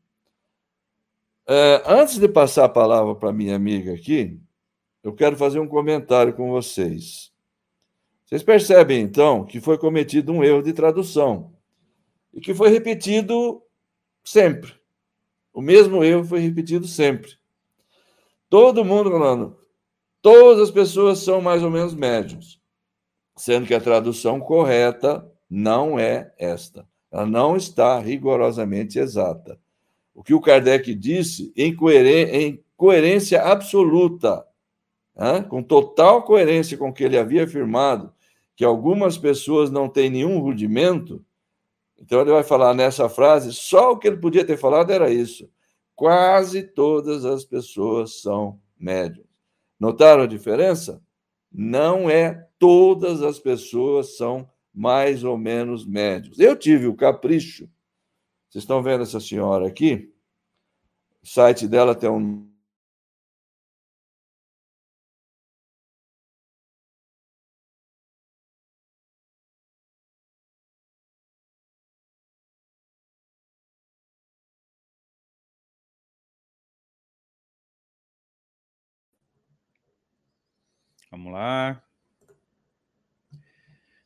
É, antes de passar a palavra para minha amiga aqui, eu quero fazer um comentário com vocês. Vocês percebem, então, que foi cometido um erro de tradução e que foi repetido sempre. O mesmo erro foi repetido sempre. Todo mundo falando, todas as pessoas são mais ou menos médios, sendo que a tradução correta não é esta. Ela não está rigorosamente exata. O que o Kardec disse em, coerência, absoluta, com total coerência com o que ele havia afirmado, que algumas pessoas não têm nenhum rudimento, então ele vai falar nessa frase, só o que ele podia ter falado era isso. Quase todas as pessoas são médiums. Notaram a diferença? Não é todas as pessoas são mais ou menos médios. Eu tive o capricho vocês estão vendo essa senhora aqui? O site dela tem um. Vamos lá.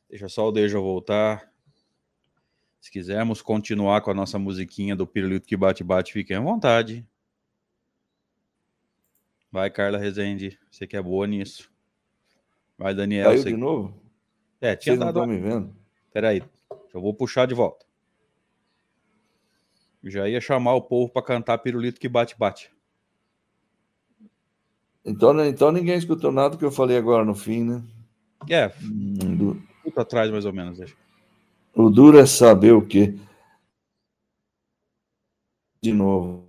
Deixa só o Deja voltar. Se quisermos continuar com a nossa musiquinha do Pirulito que bate-bate, fiquem à vontade. Vai, Carla Rezende. Você que é boa nisso. Vai, Daniel. Caiu você... de novo? É, tinha Vocês dado... não estão me vendo? Peraí. Eu vou puxar de volta. Já ia chamar o povo para cantar Pirulito que bate-bate. Então, então ninguém escutou nada do que eu falei agora no fim, né? É. Hum, do... atrás, mais ou menos, deixa. O duro é saber o quê? De novo.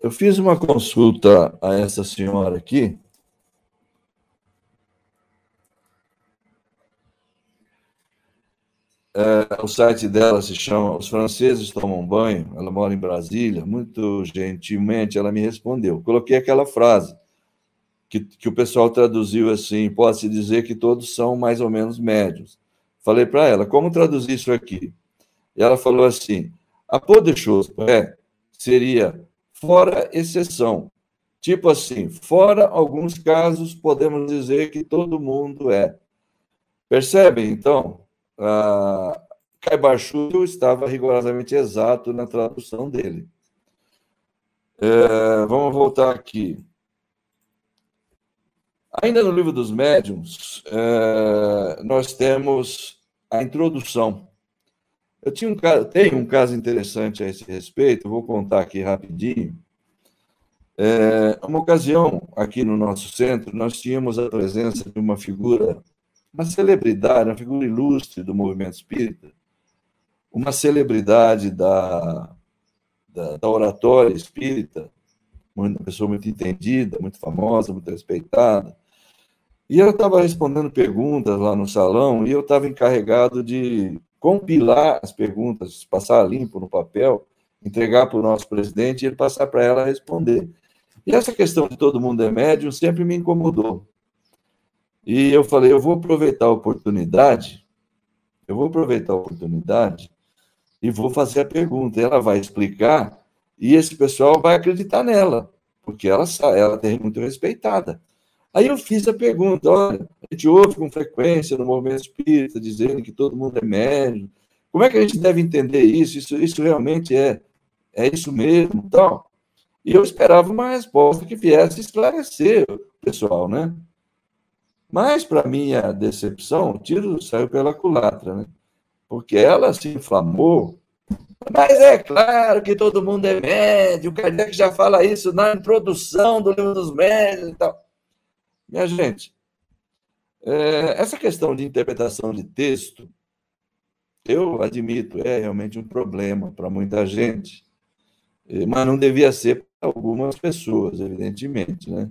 Eu fiz uma consulta a essa senhora aqui. É, o site dela se chama Os Franceses Tomam Banho. Ela mora em Brasília. Muito gentilmente ela me respondeu. Coloquei aquela frase que, que o pessoal traduziu assim: pode-se dizer que todos são mais ou menos médios. Falei para ela, como traduzir isso aqui? E ela falou assim, a por de é, seria fora exceção. Tipo assim, fora alguns casos, podemos dizer que todo mundo é. Percebem, então? A Caibachu estava rigorosamente exato na tradução dele. É, vamos voltar aqui. Ainda no livro dos médiuns, é, nós temos a introdução. Eu tinha um, tenho um caso interessante a esse respeito, vou contar aqui rapidinho. É, uma ocasião, aqui no nosso centro, nós tínhamos a presença de uma figura, uma celebridade, uma figura ilustre do movimento espírita, uma celebridade da, da, da oratória espírita, uma pessoa muito entendida, muito famosa, muito respeitada. E ela estava respondendo perguntas lá no salão e eu estava encarregado de compilar as perguntas, passar limpo no papel, entregar para o nosso presidente e ele passar para ela responder. E essa questão de todo mundo é médium sempre me incomodou. E eu falei, eu vou aproveitar a oportunidade, eu vou aproveitar a oportunidade e vou fazer a pergunta. Ela vai explicar e esse pessoal vai acreditar nela, porque ela, ela é muito respeitada. Aí eu fiz a pergunta: olha, a gente ouve com frequência no movimento espírita dizendo que todo mundo é médium. Como é que a gente deve entender isso? Isso, isso realmente é, é isso mesmo? Tal. E eu esperava uma resposta que viesse esclarecer o pessoal, né? Mas, para minha decepção, o tiro saiu pela culatra, né? porque ela se inflamou. Mas é claro que todo mundo é médio, o Kardec já fala isso na introdução do livro dos médios e tal. Minha gente, é, essa questão de interpretação de texto, eu admito, é realmente um problema para muita gente, é, mas não devia ser para algumas pessoas, evidentemente. Né?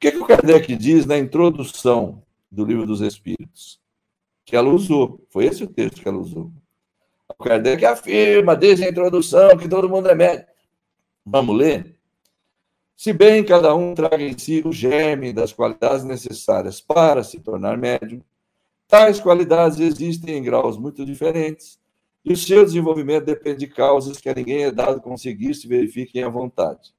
O que, que o Kardec diz na introdução do Livro dos Espíritos? que ela usou. Foi esse o texto que ela usou. O Kardec afirma, desde a introdução, que todo mundo é médico. Vamos ler? Se bem cada um traga em si o germe das qualidades necessárias para se tornar médium, tais qualidades existem em graus muito diferentes, e o seu desenvolvimento depende de causas que a ninguém é dado conseguir se verifiquem à vontade.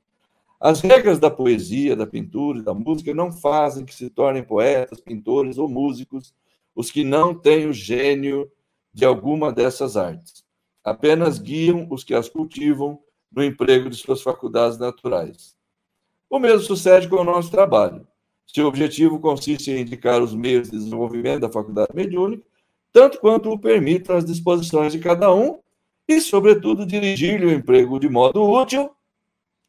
As regras da poesia, da pintura da música não fazem que se tornem poetas, pintores ou músicos os que não têm o gênio de alguma dessas artes. Apenas guiam os que as cultivam no emprego de suas faculdades naturais. O mesmo sucede com o nosso trabalho. Seu objetivo consiste em indicar os meios de desenvolvimento da faculdade mediúnica, tanto quanto o permitam as disposições de cada um, e, sobretudo, dirigir-lhe o emprego de modo útil.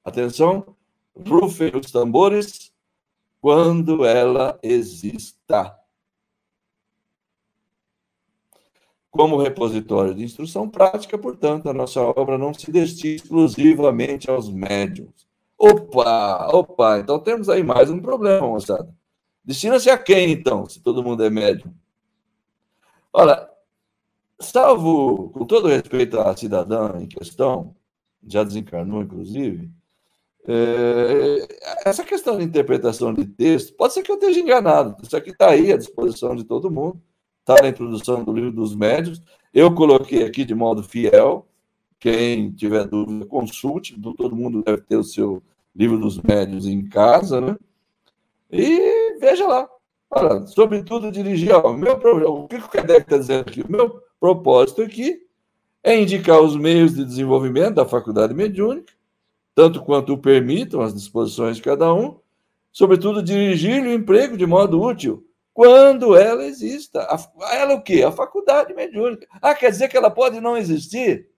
Atenção, rufem os tambores quando ela exista. como repositório de instrução prática, portanto, a nossa obra não se destina exclusivamente aos médiums. Opa, opa, então temos aí mais um problema, moçada. Destina-se a quem, então, se todo mundo é médium? Olha, salvo, com todo respeito à cidadã em questão, já desencarnou, inclusive, é, essa questão de interpretação de texto, pode ser que eu esteja enganado, isso aqui está aí à disposição de todo mundo está na introdução do livro dos médios. Eu coloquei aqui de modo fiel. Quem tiver dúvida, consulte. Todo mundo deve ter o seu livro dos médios em casa, né? E veja lá. Olha, sobretudo dirigir. Ó, meu, o que o Kardec está dizendo aqui? O meu propósito aqui é indicar os meios de desenvolvimento da faculdade mediúnica, tanto quanto o permitam as disposições de cada um, sobretudo dirigir o emprego de modo útil quando ela exista. Ela o quê? A faculdade mediúnica. Ah, quer dizer que ela pode não existir?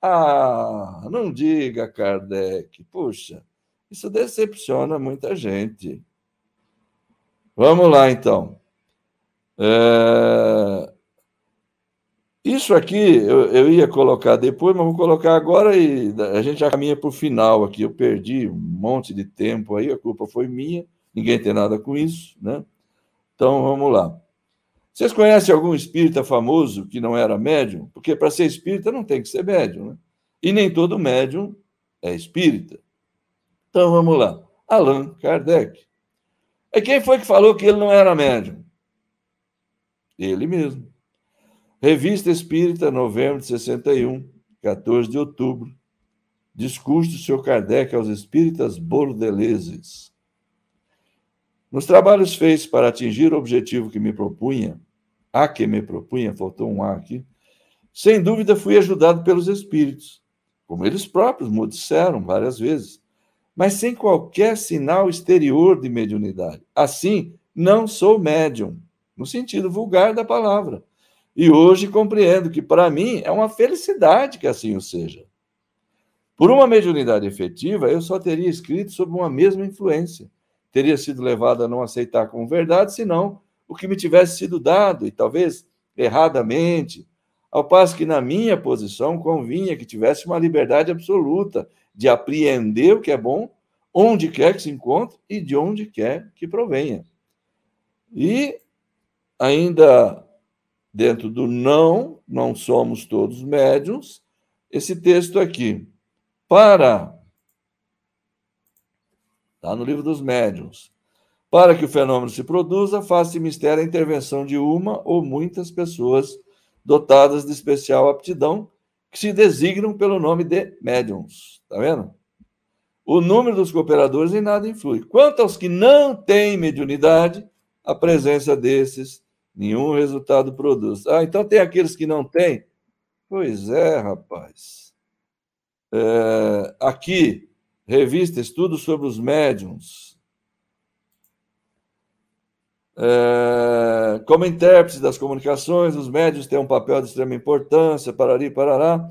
Ah, não diga, Kardec. Puxa, isso decepciona muita gente. Vamos lá, então. É... Isso aqui eu, eu, ia colocar depois, mas vou colocar agora e a gente já caminha para o final aqui. Eu perdi um monte de tempo aí, a culpa foi minha, ninguém tem nada com isso, né? Então, vamos lá. Vocês conhecem algum espírita famoso que não era médium? Porque para ser espírita não tem que ser médium, né? E nem todo médium é espírita. Então, vamos lá. Allan Kardec. E quem foi que falou que ele não era médium? Ele mesmo. Revista Espírita, novembro de 61, 14 de outubro. Discurso do Sr. Kardec aos espíritas bordeleses. Nos trabalhos feitos para atingir o objetivo que me propunha, a que me propunha, faltou um A aqui, sem dúvida fui ajudado pelos espíritos, como eles próprios me disseram várias vezes, mas sem qualquer sinal exterior de mediunidade. Assim, não sou médium, no sentido vulgar da palavra. E hoje compreendo que, para mim, é uma felicidade que assim o seja. Por uma mediunidade efetiva, eu só teria escrito sob uma mesma influência. Teria sido levado a não aceitar como verdade, senão o que me tivesse sido dado, e talvez erradamente, ao passo que na minha posição convinha que tivesse uma liberdade absoluta de apreender o que é bom, onde quer que se encontre e de onde quer que provenha. E ainda dentro do não, não somos todos médiums, esse texto aqui. Para. Está no livro dos médiuns. Para que o fenômeno se produza, faz-se mistério a intervenção de uma ou muitas pessoas dotadas de especial aptidão, que se designam pelo nome de médiums. Está vendo? O número dos cooperadores em nada influi. Quanto aos que não têm mediunidade, a presença desses nenhum resultado produz. Ah, então tem aqueles que não têm? Pois é, rapaz. É, aqui, revista Estudo sobre os Médiuns, é, como intérpretes das comunicações, os médios têm um papel de extrema importância, parari, parará,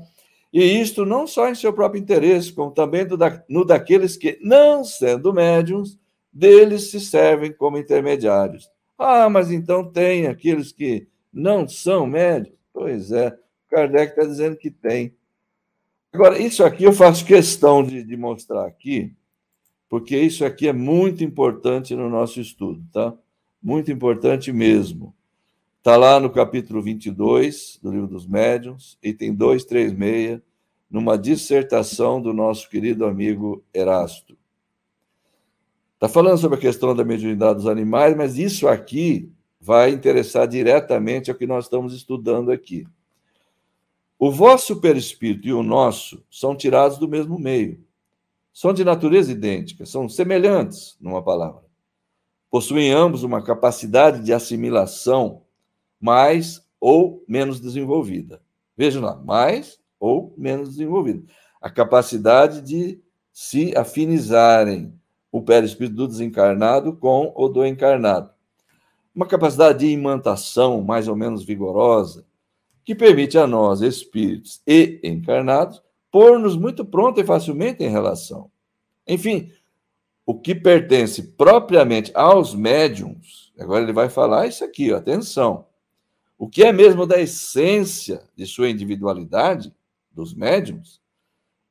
e isto não só em seu próprio interesse, como também no daqueles que, não sendo médiums, deles se servem como intermediários. Ah, mas então tem aqueles que não são médios? Pois é, Kardec está dizendo que tem. Agora, isso aqui eu faço questão de, de mostrar aqui, porque isso aqui é muito importante no nosso estudo, tá? muito importante mesmo. Está lá no capítulo 22 do Livro dos Médiuns, item 236, numa dissertação do nosso querido amigo Erasto. Está falando sobre a questão da mediunidade dos animais, mas isso aqui vai interessar diretamente ao que nós estamos estudando aqui. O vosso perispírito e o nosso são tirados do mesmo meio. São de natureza idêntica, são semelhantes, numa palavra possuem ambos uma capacidade de assimilação mais ou menos desenvolvida. Vejam lá, mais ou menos desenvolvida. A capacidade de se afinizarem o perispírito do desencarnado com o do encarnado. Uma capacidade de imantação mais ou menos vigorosa, que permite a nós, espíritos e encarnados, pôr-nos muito pronto e facilmente em relação. Enfim, o que pertence propriamente aos médiums, agora ele vai falar isso aqui, ó, atenção. O que é mesmo da essência de sua individualidade, dos médiums,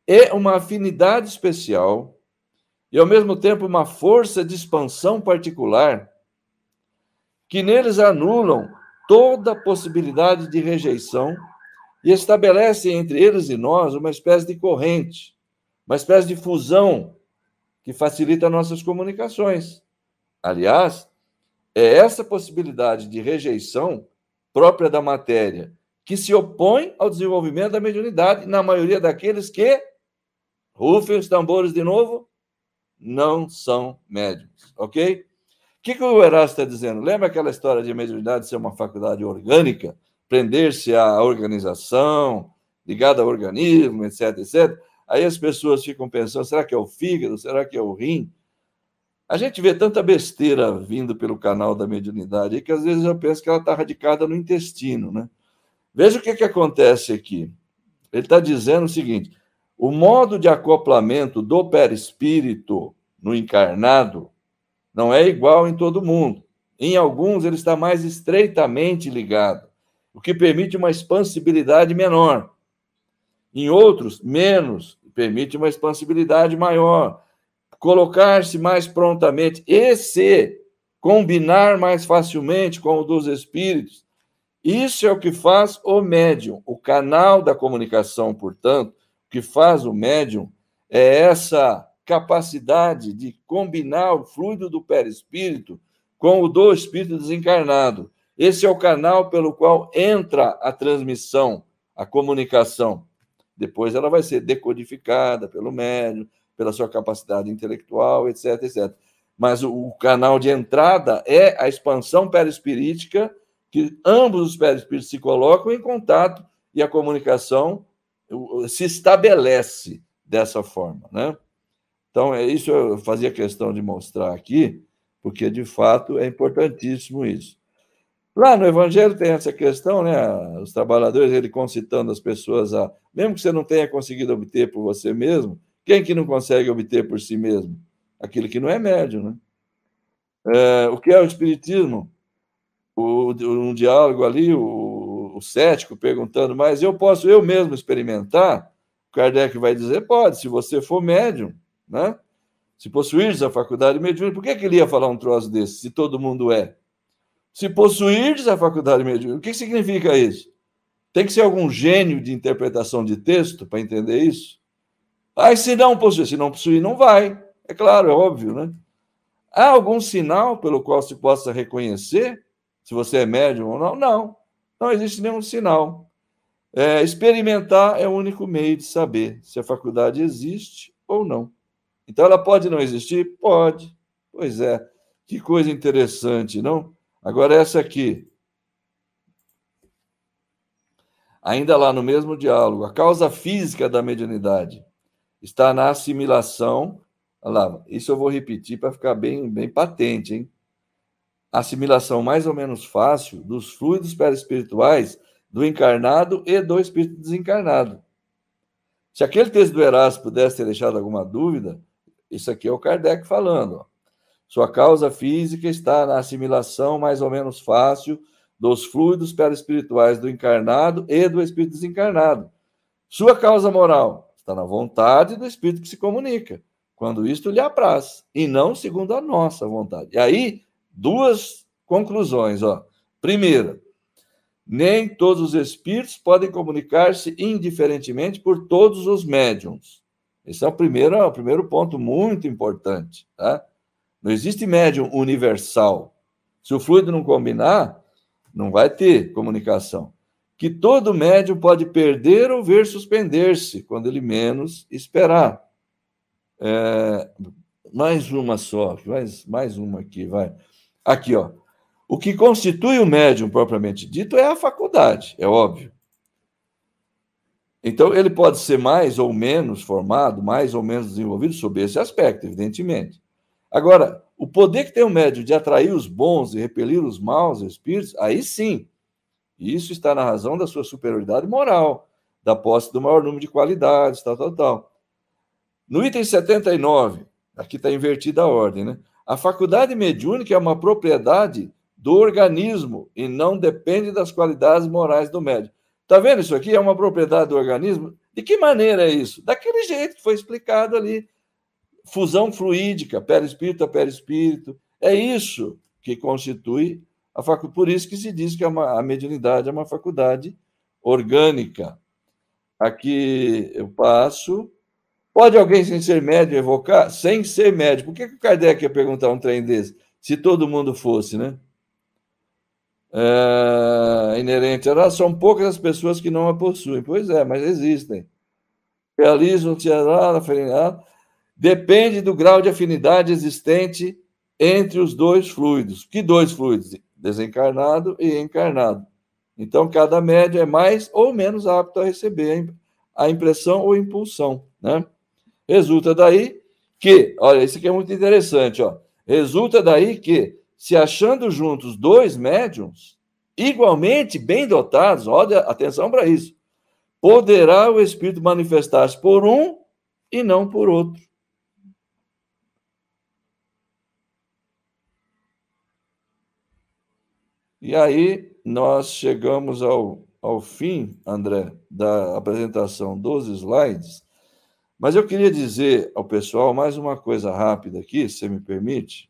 é uma afinidade especial e, ao mesmo tempo, uma força de expansão particular que neles anulam toda possibilidade de rejeição e estabelecem entre eles e nós uma espécie de corrente, uma espécie de fusão que facilita nossas comunicações. Aliás, é essa possibilidade de rejeição própria da matéria que se opõe ao desenvolvimento da mediunidade na maioria daqueles que, rufem os tambores de novo, não são médiums, ok? O que, que o Erasto está dizendo? Lembra aquela história de mediunidade ser uma faculdade orgânica, prender-se à organização, ligada ao organismo, etc, etc? Aí as pessoas ficam pensando: será que é o fígado? Será que é o rim? A gente vê tanta besteira vindo pelo canal da mediunidade que às vezes eu penso que ela está radicada no intestino, né? Veja o que, que acontece aqui. Ele está dizendo o seguinte: o modo de acoplamento do perispírito no encarnado não é igual em todo mundo. Em alguns, ele está mais estreitamente ligado, o que permite uma expansibilidade menor. Em outros, menos, permite uma expansibilidade maior. Colocar-se mais prontamente e se combinar mais facilmente com o dos espíritos. Isso é o que faz o médium. O canal da comunicação, portanto, que faz o médium é essa capacidade de combinar o fluido do perispírito com o do espírito desencarnado. Esse é o canal pelo qual entra a transmissão, a comunicação. Depois ela vai ser decodificada pelo médium, pela sua capacidade intelectual, etc, etc. Mas o, canal de entrada é a expansão perispirítica que ambos os perispíritos se colocam em contato e a comunicação se estabelece dessa forma, né? Então, é isso eu fazia questão de mostrar aqui, porque de fato é importantíssimo isso. Lá no Evangelho tem essa questão, né? Os trabalhadores, ele concitando as pessoas a, mesmo que você não tenha conseguido obter por você mesmo, quem que não consegue obter por si mesmo? Aquele que não é médium, né? É, o que é o Espiritismo? O, um diálogo ali, o, o cético perguntando, mas eu posso eu mesmo experimentar? Kardec vai dizer, pode, se você for médium, né? Se possuires a faculdade mediúnica, por que, que ele ia falar um troço desse, se todo mundo é? Se possuirdes a faculdade mediúnica, o que significa isso? Tem que ser algum gênio de interpretação de texto para entender isso? Aí, se não possuir, se não possuir, não vai. É claro, é óbvio, né? Há algum sinal pelo qual se possa reconhecer se você é médium ou não? Não, não existe nenhum sinal. É, experimentar é o único meio de saber se a faculdade existe ou não. Então, ela pode não existir? Pode. Pois é. Que coisa interessante, não? Agora, essa aqui. Ainda lá no mesmo diálogo, a causa física da mediunidade está na assimilação. Olha lá, isso eu vou repetir para ficar bem, bem patente, hein? Assimilação mais ou menos fácil dos fluidos perispirituais do encarnado e do espírito desencarnado. Se aquele texto do Erasmo pudesse ter deixado alguma dúvida, isso aqui é o Kardec falando. Ó. Sua causa física está na assimilação mais ou menos fácil dos fluidos perispirituais do encarnado e do espírito desencarnado. Sua causa moral está na vontade do espírito que se comunica, quando isto lhe apraz, e não segundo a nossa vontade. E aí, duas conclusões, ó. Primeira, nem todos os espíritos podem comunicar-se indiferentemente por todos os médiums. Esse é o primeiro, é o primeiro ponto muito importante, tá? Não existe médium universal. Se o fluido não combinar, não vai ter comunicação. Que todo médium pode perder ou ver suspender-se quando ele menos esperar. É, mais uma só, mais, mais uma aqui, vai. Aqui, ó. O que constitui o médium propriamente dito é a faculdade, é óbvio. Então, ele pode ser mais ou menos formado, mais ou menos desenvolvido sob esse aspecto, evidentemente. Agora, o poder que tem o médium de atrair os bons e repelir os maus espíritos, aí sim. Isso está na razão da sua superioridade moral, da posse do maior número de qualidades, tal, tal, tal. No item 79, aqui está invertida a ordem, né? A faculdade mediúnica é uma propriedade do organismo e não depende das qualidades morais do médium. Está vendo isso aqui? É uma propriedade do organismo? De que maneira é isso? Daquele jeito que foi explicado ali fusão fluídica, perispírito a perispírito. É isso que constitui a faculdade. Por isso que se diz que é a mediunidade é uma faculdade orgânica. Aqui eu passo. Pode alguém, sem ser médium, evocar? Sem ser médium. Por que, que o Kardec ia perguntar um trem desse? Se todo mundo fosse, né? É, inerente a são poucas as pessoas que não a possuem. Pois é, mas existem. Realizam, depende do grau de afinidade existente entre os dois fluidos. Que dois fluidos? Desencarnado e encarnado. Então, cada médio é mais ou menos apto a receber a impressão ou impulsão. Né? Resulta daí que, olha, isso aqui é muito interessante, ó. Resulta daí que, se achando juntos dois médiums, igualmente bem dotados, olha, atenção para isso, poderá o espírito manifestar-se por um e não por outro. E aí nós chegamos ao, ao fim, André, da apresentação dos slides, mas eu queria dizer ao pessoal mais uma coisa rápida aqui, se me permite,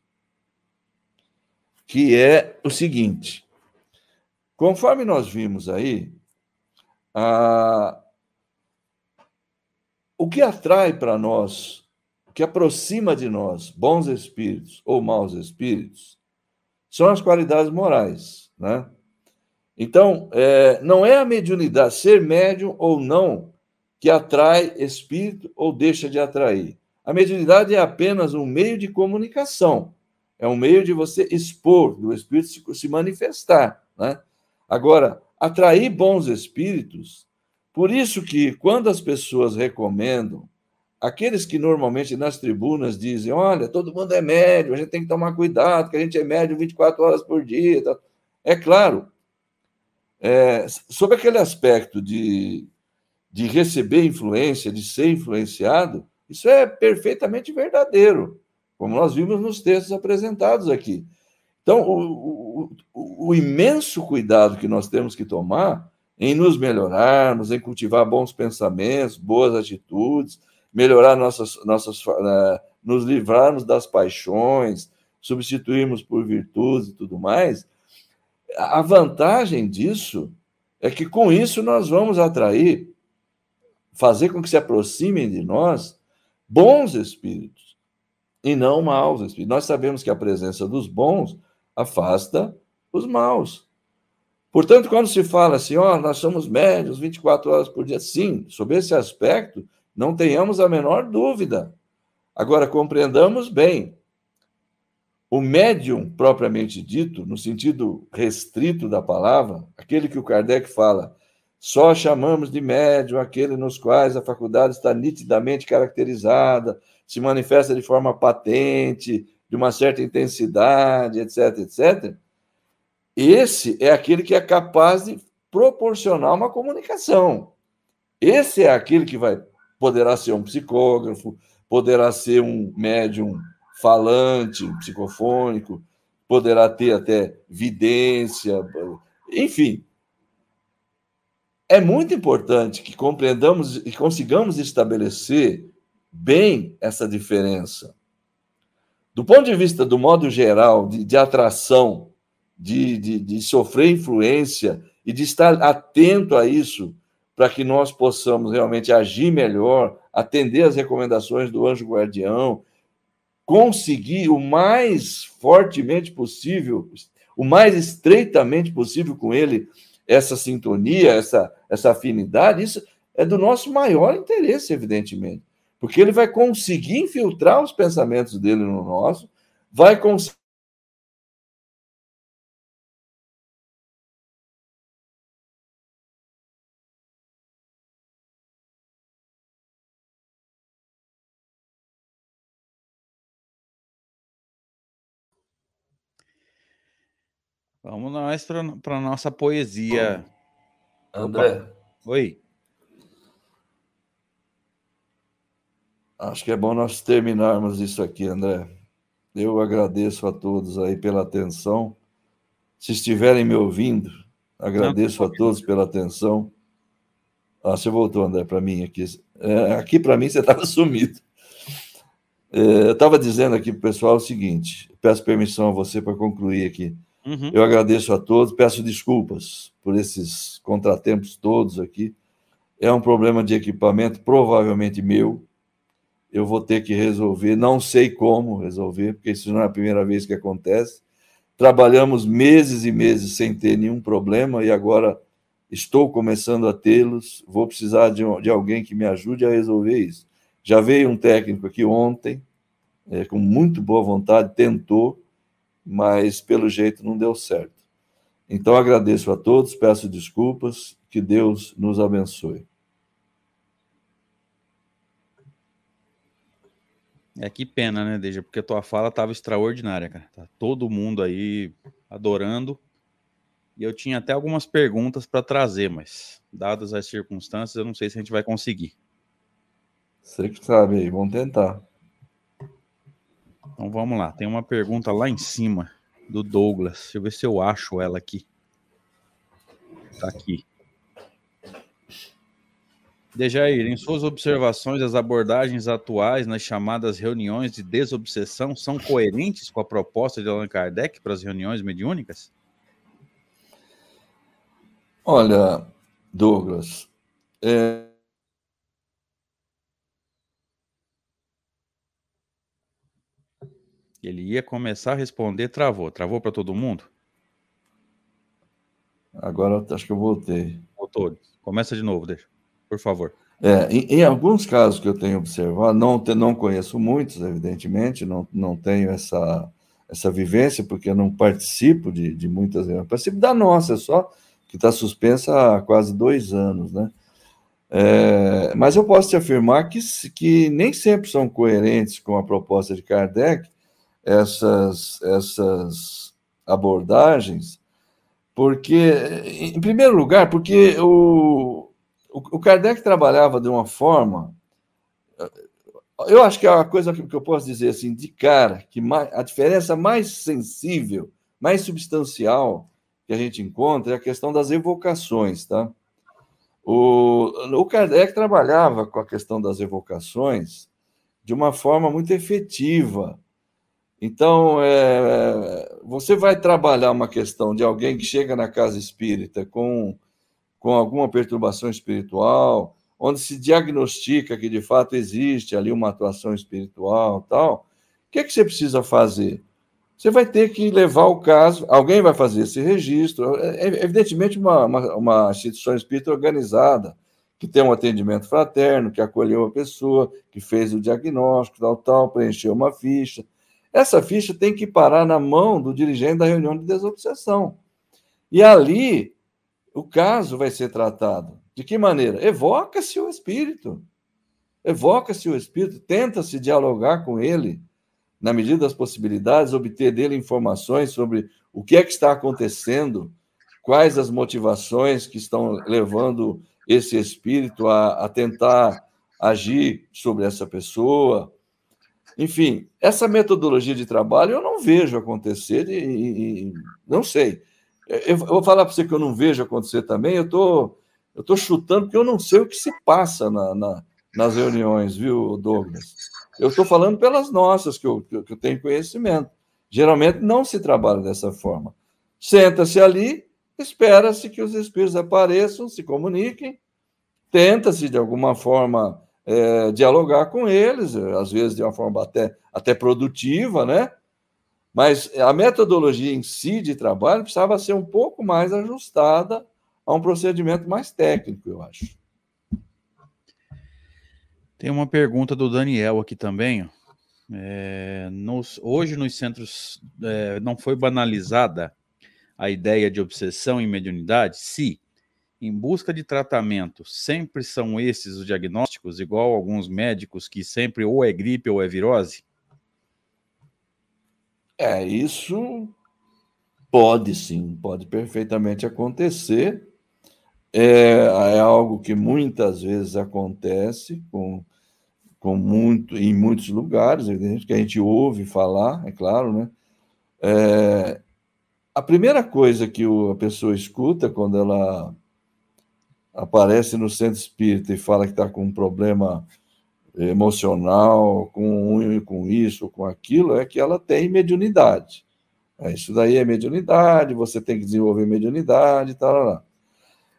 que é o seguinte: conforme nós vimos aí, a... o que atrai para nós, o que aproxima de nós bons espíritos ou maus espíritos, são as qualidades morais, né? Então, é, não é a mediunidade, ser médium ou não, que atrai espírito ou deixa de atrair. A mediunidade é apenas um meio de comunicação, é um meio de você expor, do espírito se, manifestar, né? Agora, atrair bons espíritos, por isso que quando as pessoas recomendam, aqueles que normalmente nas tribunas dizem: olha, todo mundo é médio, a gente tem que tomar cuidado, que a gente é médio 24 horas por dia. É claro, é, sobre aquele aspecto de, de receber influência, de ser influenciado, isso é perfeitamente verdadeiro, como nós vimos nos textos apresentados aqui. Então, o, o, o imenso cuidado que nós temos que tomar em nos melhorarmos, em cultivar bons pensamentos, boas atitudes, melhorar nossas, nossas uh, nos livrarmos das paixões, substituirmos por virtudes e tudo mais. A vantagem disso é que com isso nós vamos atrair, fazer com que se aproximem de nós bons espíritos e não maus espíritos. Nós sabemos que a presença dos bons afasta os maus. Portanto, quando se fala assim, ó, oh, nós somos médios 24 horas por dia, sim, sobre esse aspecto, não tenhamos a menor dúvida. Agora, compreendamos bem, o médium, propriamente dito, no sentido restrito da palavra, aquele que o Kardec fala, só chamamos de médium aquele nos quais a faculdade está nitidamente caracterizada, se manifesta de forma patente, de uma certa intensidade, etc, etc. Esse é aquele que é capaz de proporcionar uma comunicação. Esse é aquele que vai poderá ser um psicógrafo, poderá ser um médium falante, um psicofônico, poderá ter até vidência, enfim. É muito importante que compreendamos e consigamos estabelecer bem essa diferença. Do ponto de vista do modo geral, de, de atração, de, de, de sofrer influência e de estar atento a isso, para que nós possamos realmente agir melhor, atender as recomendações do anjo guardião, conseguir o mais fortemente possível, o mais estreitamente possível com ele, essa sintonia, essa, essa afinidade, isso é do nosso maior interesse, evidentemente. Porque ele vai conseguir infiltrar os pensamentos dele no nosso, vai conseguir Vamos nós para a nossa poesia. André. Opa. Oi. Acho que é bom nós terminarmos isso aqui, André. Eu agradeço a todos aí pela atenção. Se estiverem me ouvindo, agradeço a todos pela atenção. Ah, você voltou, André, para mim aqui. É, aqui para mim você estava sumido. É, eu estava dizendo aqui para o pessoal o seguinte: peço permissão a você para concluir aqui. Uhum. Eu agradeço a todos, peço desculpas por esses contratempos todos aqui. É um problema de equipamento, provavelmente meu. Eu vou ter que resolver, não sei como resolver, porque isso não é a primeira vez que acontece. Trabalhamos meses e meses sem ter nenhum problema e agora estou começando a tê-los. Vou precisar de, de alguém que me ajude a resolver isso. Já veio um técnico aqui ontem, é, com muito boa vontade, tentou, mas pelo jeito não deu certo. Então agradeço a todos, peço desculpas, que Deus nos abençoe. É que pena, né, Deja? Porque a tua fala estava extraordinária, cara. Tá todo mundo aí adorando. E eu tinha até algumas perguntas para trazer, mas dadas as circunstâncias, eu não sei se a gente vai conseguir. Você que sabe aí, vamos tentar. Então vamos lá, tem uma pergunta lá em cima do Douglas. Deixa eu ver se eu acho ela aqui. Tá aqui. Dejair, em suas observações, as abordagens atuais nas chamadas reuniões de desobsessão são coerentes com a proposta de Allan Kardec para as reuniões mediúnicas? Olha, Douglas, é, Ele ia começar a responder, travou. Travou para todo mundo? Agora acho que eu voltei. Voltou. Começa de novo, deixa. Por favor. É, em, em, alguns casos que eu tenho observado, não, não conheço muitos, evidentemente, não, não tenho essa, essa vivência, porque eu não participo de, de muitas reuniões, participo da nossa, só que está suspensa há quase dois anos, né? É, mas eu posso te afirmar que, que nem sempre são coerentes com a proposta de Kardec essas, essas abordagens, porque, em primeiro lugar, porque o, o, Kardec trabalhava de uma forma. Eu acho que é a coisa que eu posso dizer assim, de cara, que a diferença mais sensível, mais substancial que a gente encontra é a questão das evocações, tá? O, o Kardec trabalhava com a questão das evocações de uma forma muito efetiva. Então, é, você vai trabalhar uma questão de alguém que chega na casa espírita com, com alguma perturbação espiritual, onde se diagnostica que de fato existe ali uma atuação espiritual tal. O que, é que você precisa fazer? Você vai ter que levar o caso, alguém vai fazer esse registro, é, é evidentemente uma, uma, uma instituição espírita organizada, que tem um atendimento fraterno, que acolheu a pessoa, que fez o diagnóstico, tal, tal, preencheu uma ficha. Essa ficha tem que parar na mão do dirigente da reunião de desobsessão. E ali, o caso vai ser tratado. De que maneira? Evoca-se o espírito. Evoca-se o espírito, tenta-se dialogar com ele na medida das possibilidades, obter dele informações sobre o que é que está acontecendo, quais as motivações que estão levando esse espírito a, a tentar agir sobre essa pessoa. Enfim, essa metodologia de trabalho eu não vejo acontecer e, e não sei. Eu, vou falar para você que eu não vejo acontecer também, eu tô, estou tô chutando porque eu não sei o que se passa na, na nas reuniões, viu, Douglas? Eu estou falando pelas nossas, que eu, que eu tenho conhecimento. Geralmente não se trabalha dessa forma. Senta-se ali, espera-se que os espíritos apareçam, se comuniquem, tenta-se de alguma forma é, dialogar com eles, às vezes de uma forma até, até produtiva, né? Mas a metodologia em si de trabalho precisava ser um pouco mais ajustada a um procedimento mais técnico, eu acho. Tem uma pergunta do Daniel aqui também. É, nos, hoje nos centros é, não foi banalizada a ideia de obsessão e mediunidade? Se, em busca de tratamento, sempre são esses os diagnósticos, igual alguns médicos que sempre ou é gripe ou é virose? É, isso pode sim, pode perfeitamente acontecer. É, é algo que muitas vezes acontece com, com muito, em muitos lugares, que a gente ouve falar, é claro, né? É, a primeira coisa que a pessoa escuta quando ela aparece no centro espírita e fala que está com um problema emocional, com, com isso, com aquilo, é que ela tem mediunidade. É, isso daí é mediunidade, você tem que desenvolver mediunidade tal.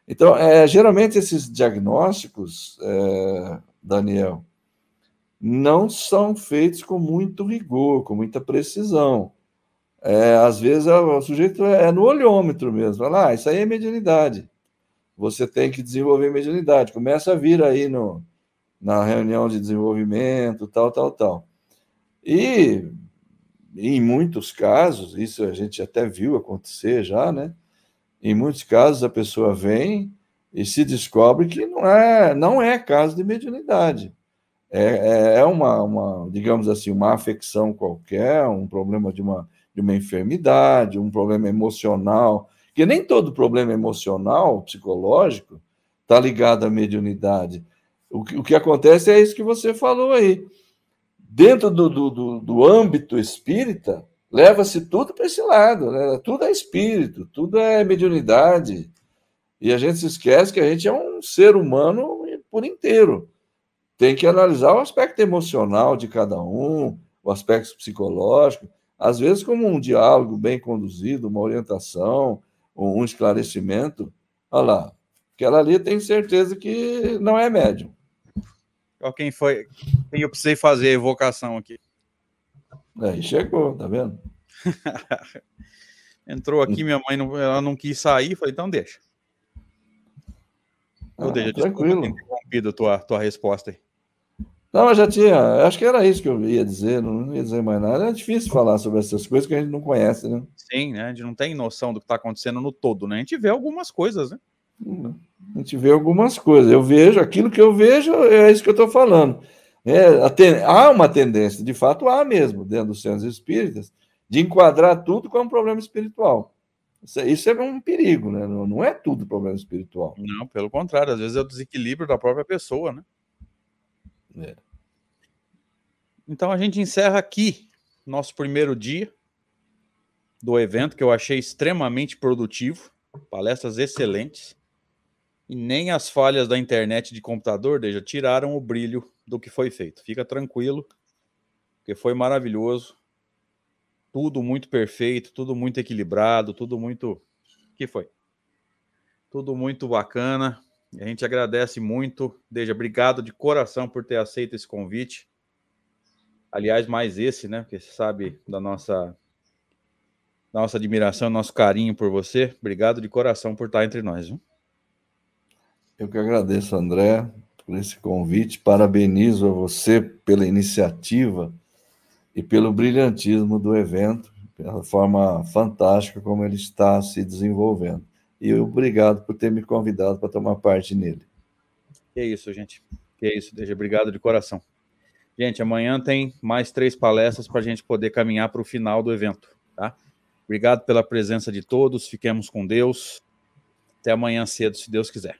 Então, é, geralmente esses diagnósticos, é, Daniel, não são feitos com muito rigor, com muita precisão. É, às vezes o sujeito é no olhômetro mesmo, fala, ah, isso aí é mediunidade. Você tem que desenvolver mediunidade. Começa a vir aí no, na reunião de desenvolvimento, tal, tal, tal. E em muitos casos, isso a gente até viu acontecer já, né? Em muitos casos, a pessoa vem e se descobre que não é, não é caso de mediunidade. É, é, é uma, uma, digamos assim, uma afecção qualquer, um problema de uma, de uma enfermidade, um problema emocional, que nem todo problema emocional, psicológico, está ligado à mediunidade. O que, o que acontece é isso que você falou aí. Dentro do, do, do, do âmbito espírita, leva-se tudo para esse lado, né? tudo é espírito, tudo é mediunidade. E a gente se esquece que a gente é um ser humano por inteiro. Tem que analisar o aspecto emocional de cada um, o aspecto psicológico, às vezes como um diálogo bem conduzido, uma orientação, um esclarecimento. Olha lá, aquela ali tem certeza que não é médium. Olha quem foi, quem eu precisei fazer a evocação aqui. Aí chegou, tá vendo? Entrou aqui, minha mãe não, ela não quis sair, falei, então deixa. Ah, deixa, tranquilo. desculpa ter interrompido a tua, tua resposta aí. Não, eu já tinha. Acho que era isso que eu ia dizer, não ia dizer mais nada. É difícil falar sobre essas coisas que a gente não conhece, né? Sim, né? A gente não tem noção do que está acontecendo no todo, né? A gente vê algumas coisas, né? A gente vê algumas coisas. Eu vejo aquilo que eu vejo, é isso que eu estou falando. É, ten... Há uma tendência, de fato, há mesmo, dentro dos centros espíritas, de enquadrar tudo como um problema espiritual. Isso é um perigo, né? Não é tudo problema espiritual. Não, pelo contrário, às vezes é o desequilíbrio da própria pessoa, né? É. Então a gente encerra aqui nosso primeiro dia do evento, que eu achei extremamente produtivo, palestras excelentes, e nem as falhas da internet de computador, deixa, tiraram o brilho do que foi feito. Fica tranquilo, porque foi maravilhoso, tudo muito perfeito, tudo muito equilibrado, tudo muito. que foi? Tudo muito bacana. A gente agradece muito. Deja, obrigado de coração por ter aceito esse convite. Aliás, mais esse, né? Porque você sabe da nossa, da nossa admiração, nosso carinho por você. Obrigado de coração por estar entre nós. Viu? Eu que agradeço, André, por esse convite. Parabenizo a você pela iniciativa e pelo brilhantismo do evento, pela forma fantástica como ele está se desenvolvendo. E obrigado por ter me convidado para tomar parte nele. Que é isso, gente. Que é isso, Deja. Obrigado de coração. Gente, amanhã tem mais três palestras para a gente poder caminhar para o final do evento, tá? Obrigado pela presença de todos. Fiquemos com Deus. Até amanhã cedo, se Deus quiser.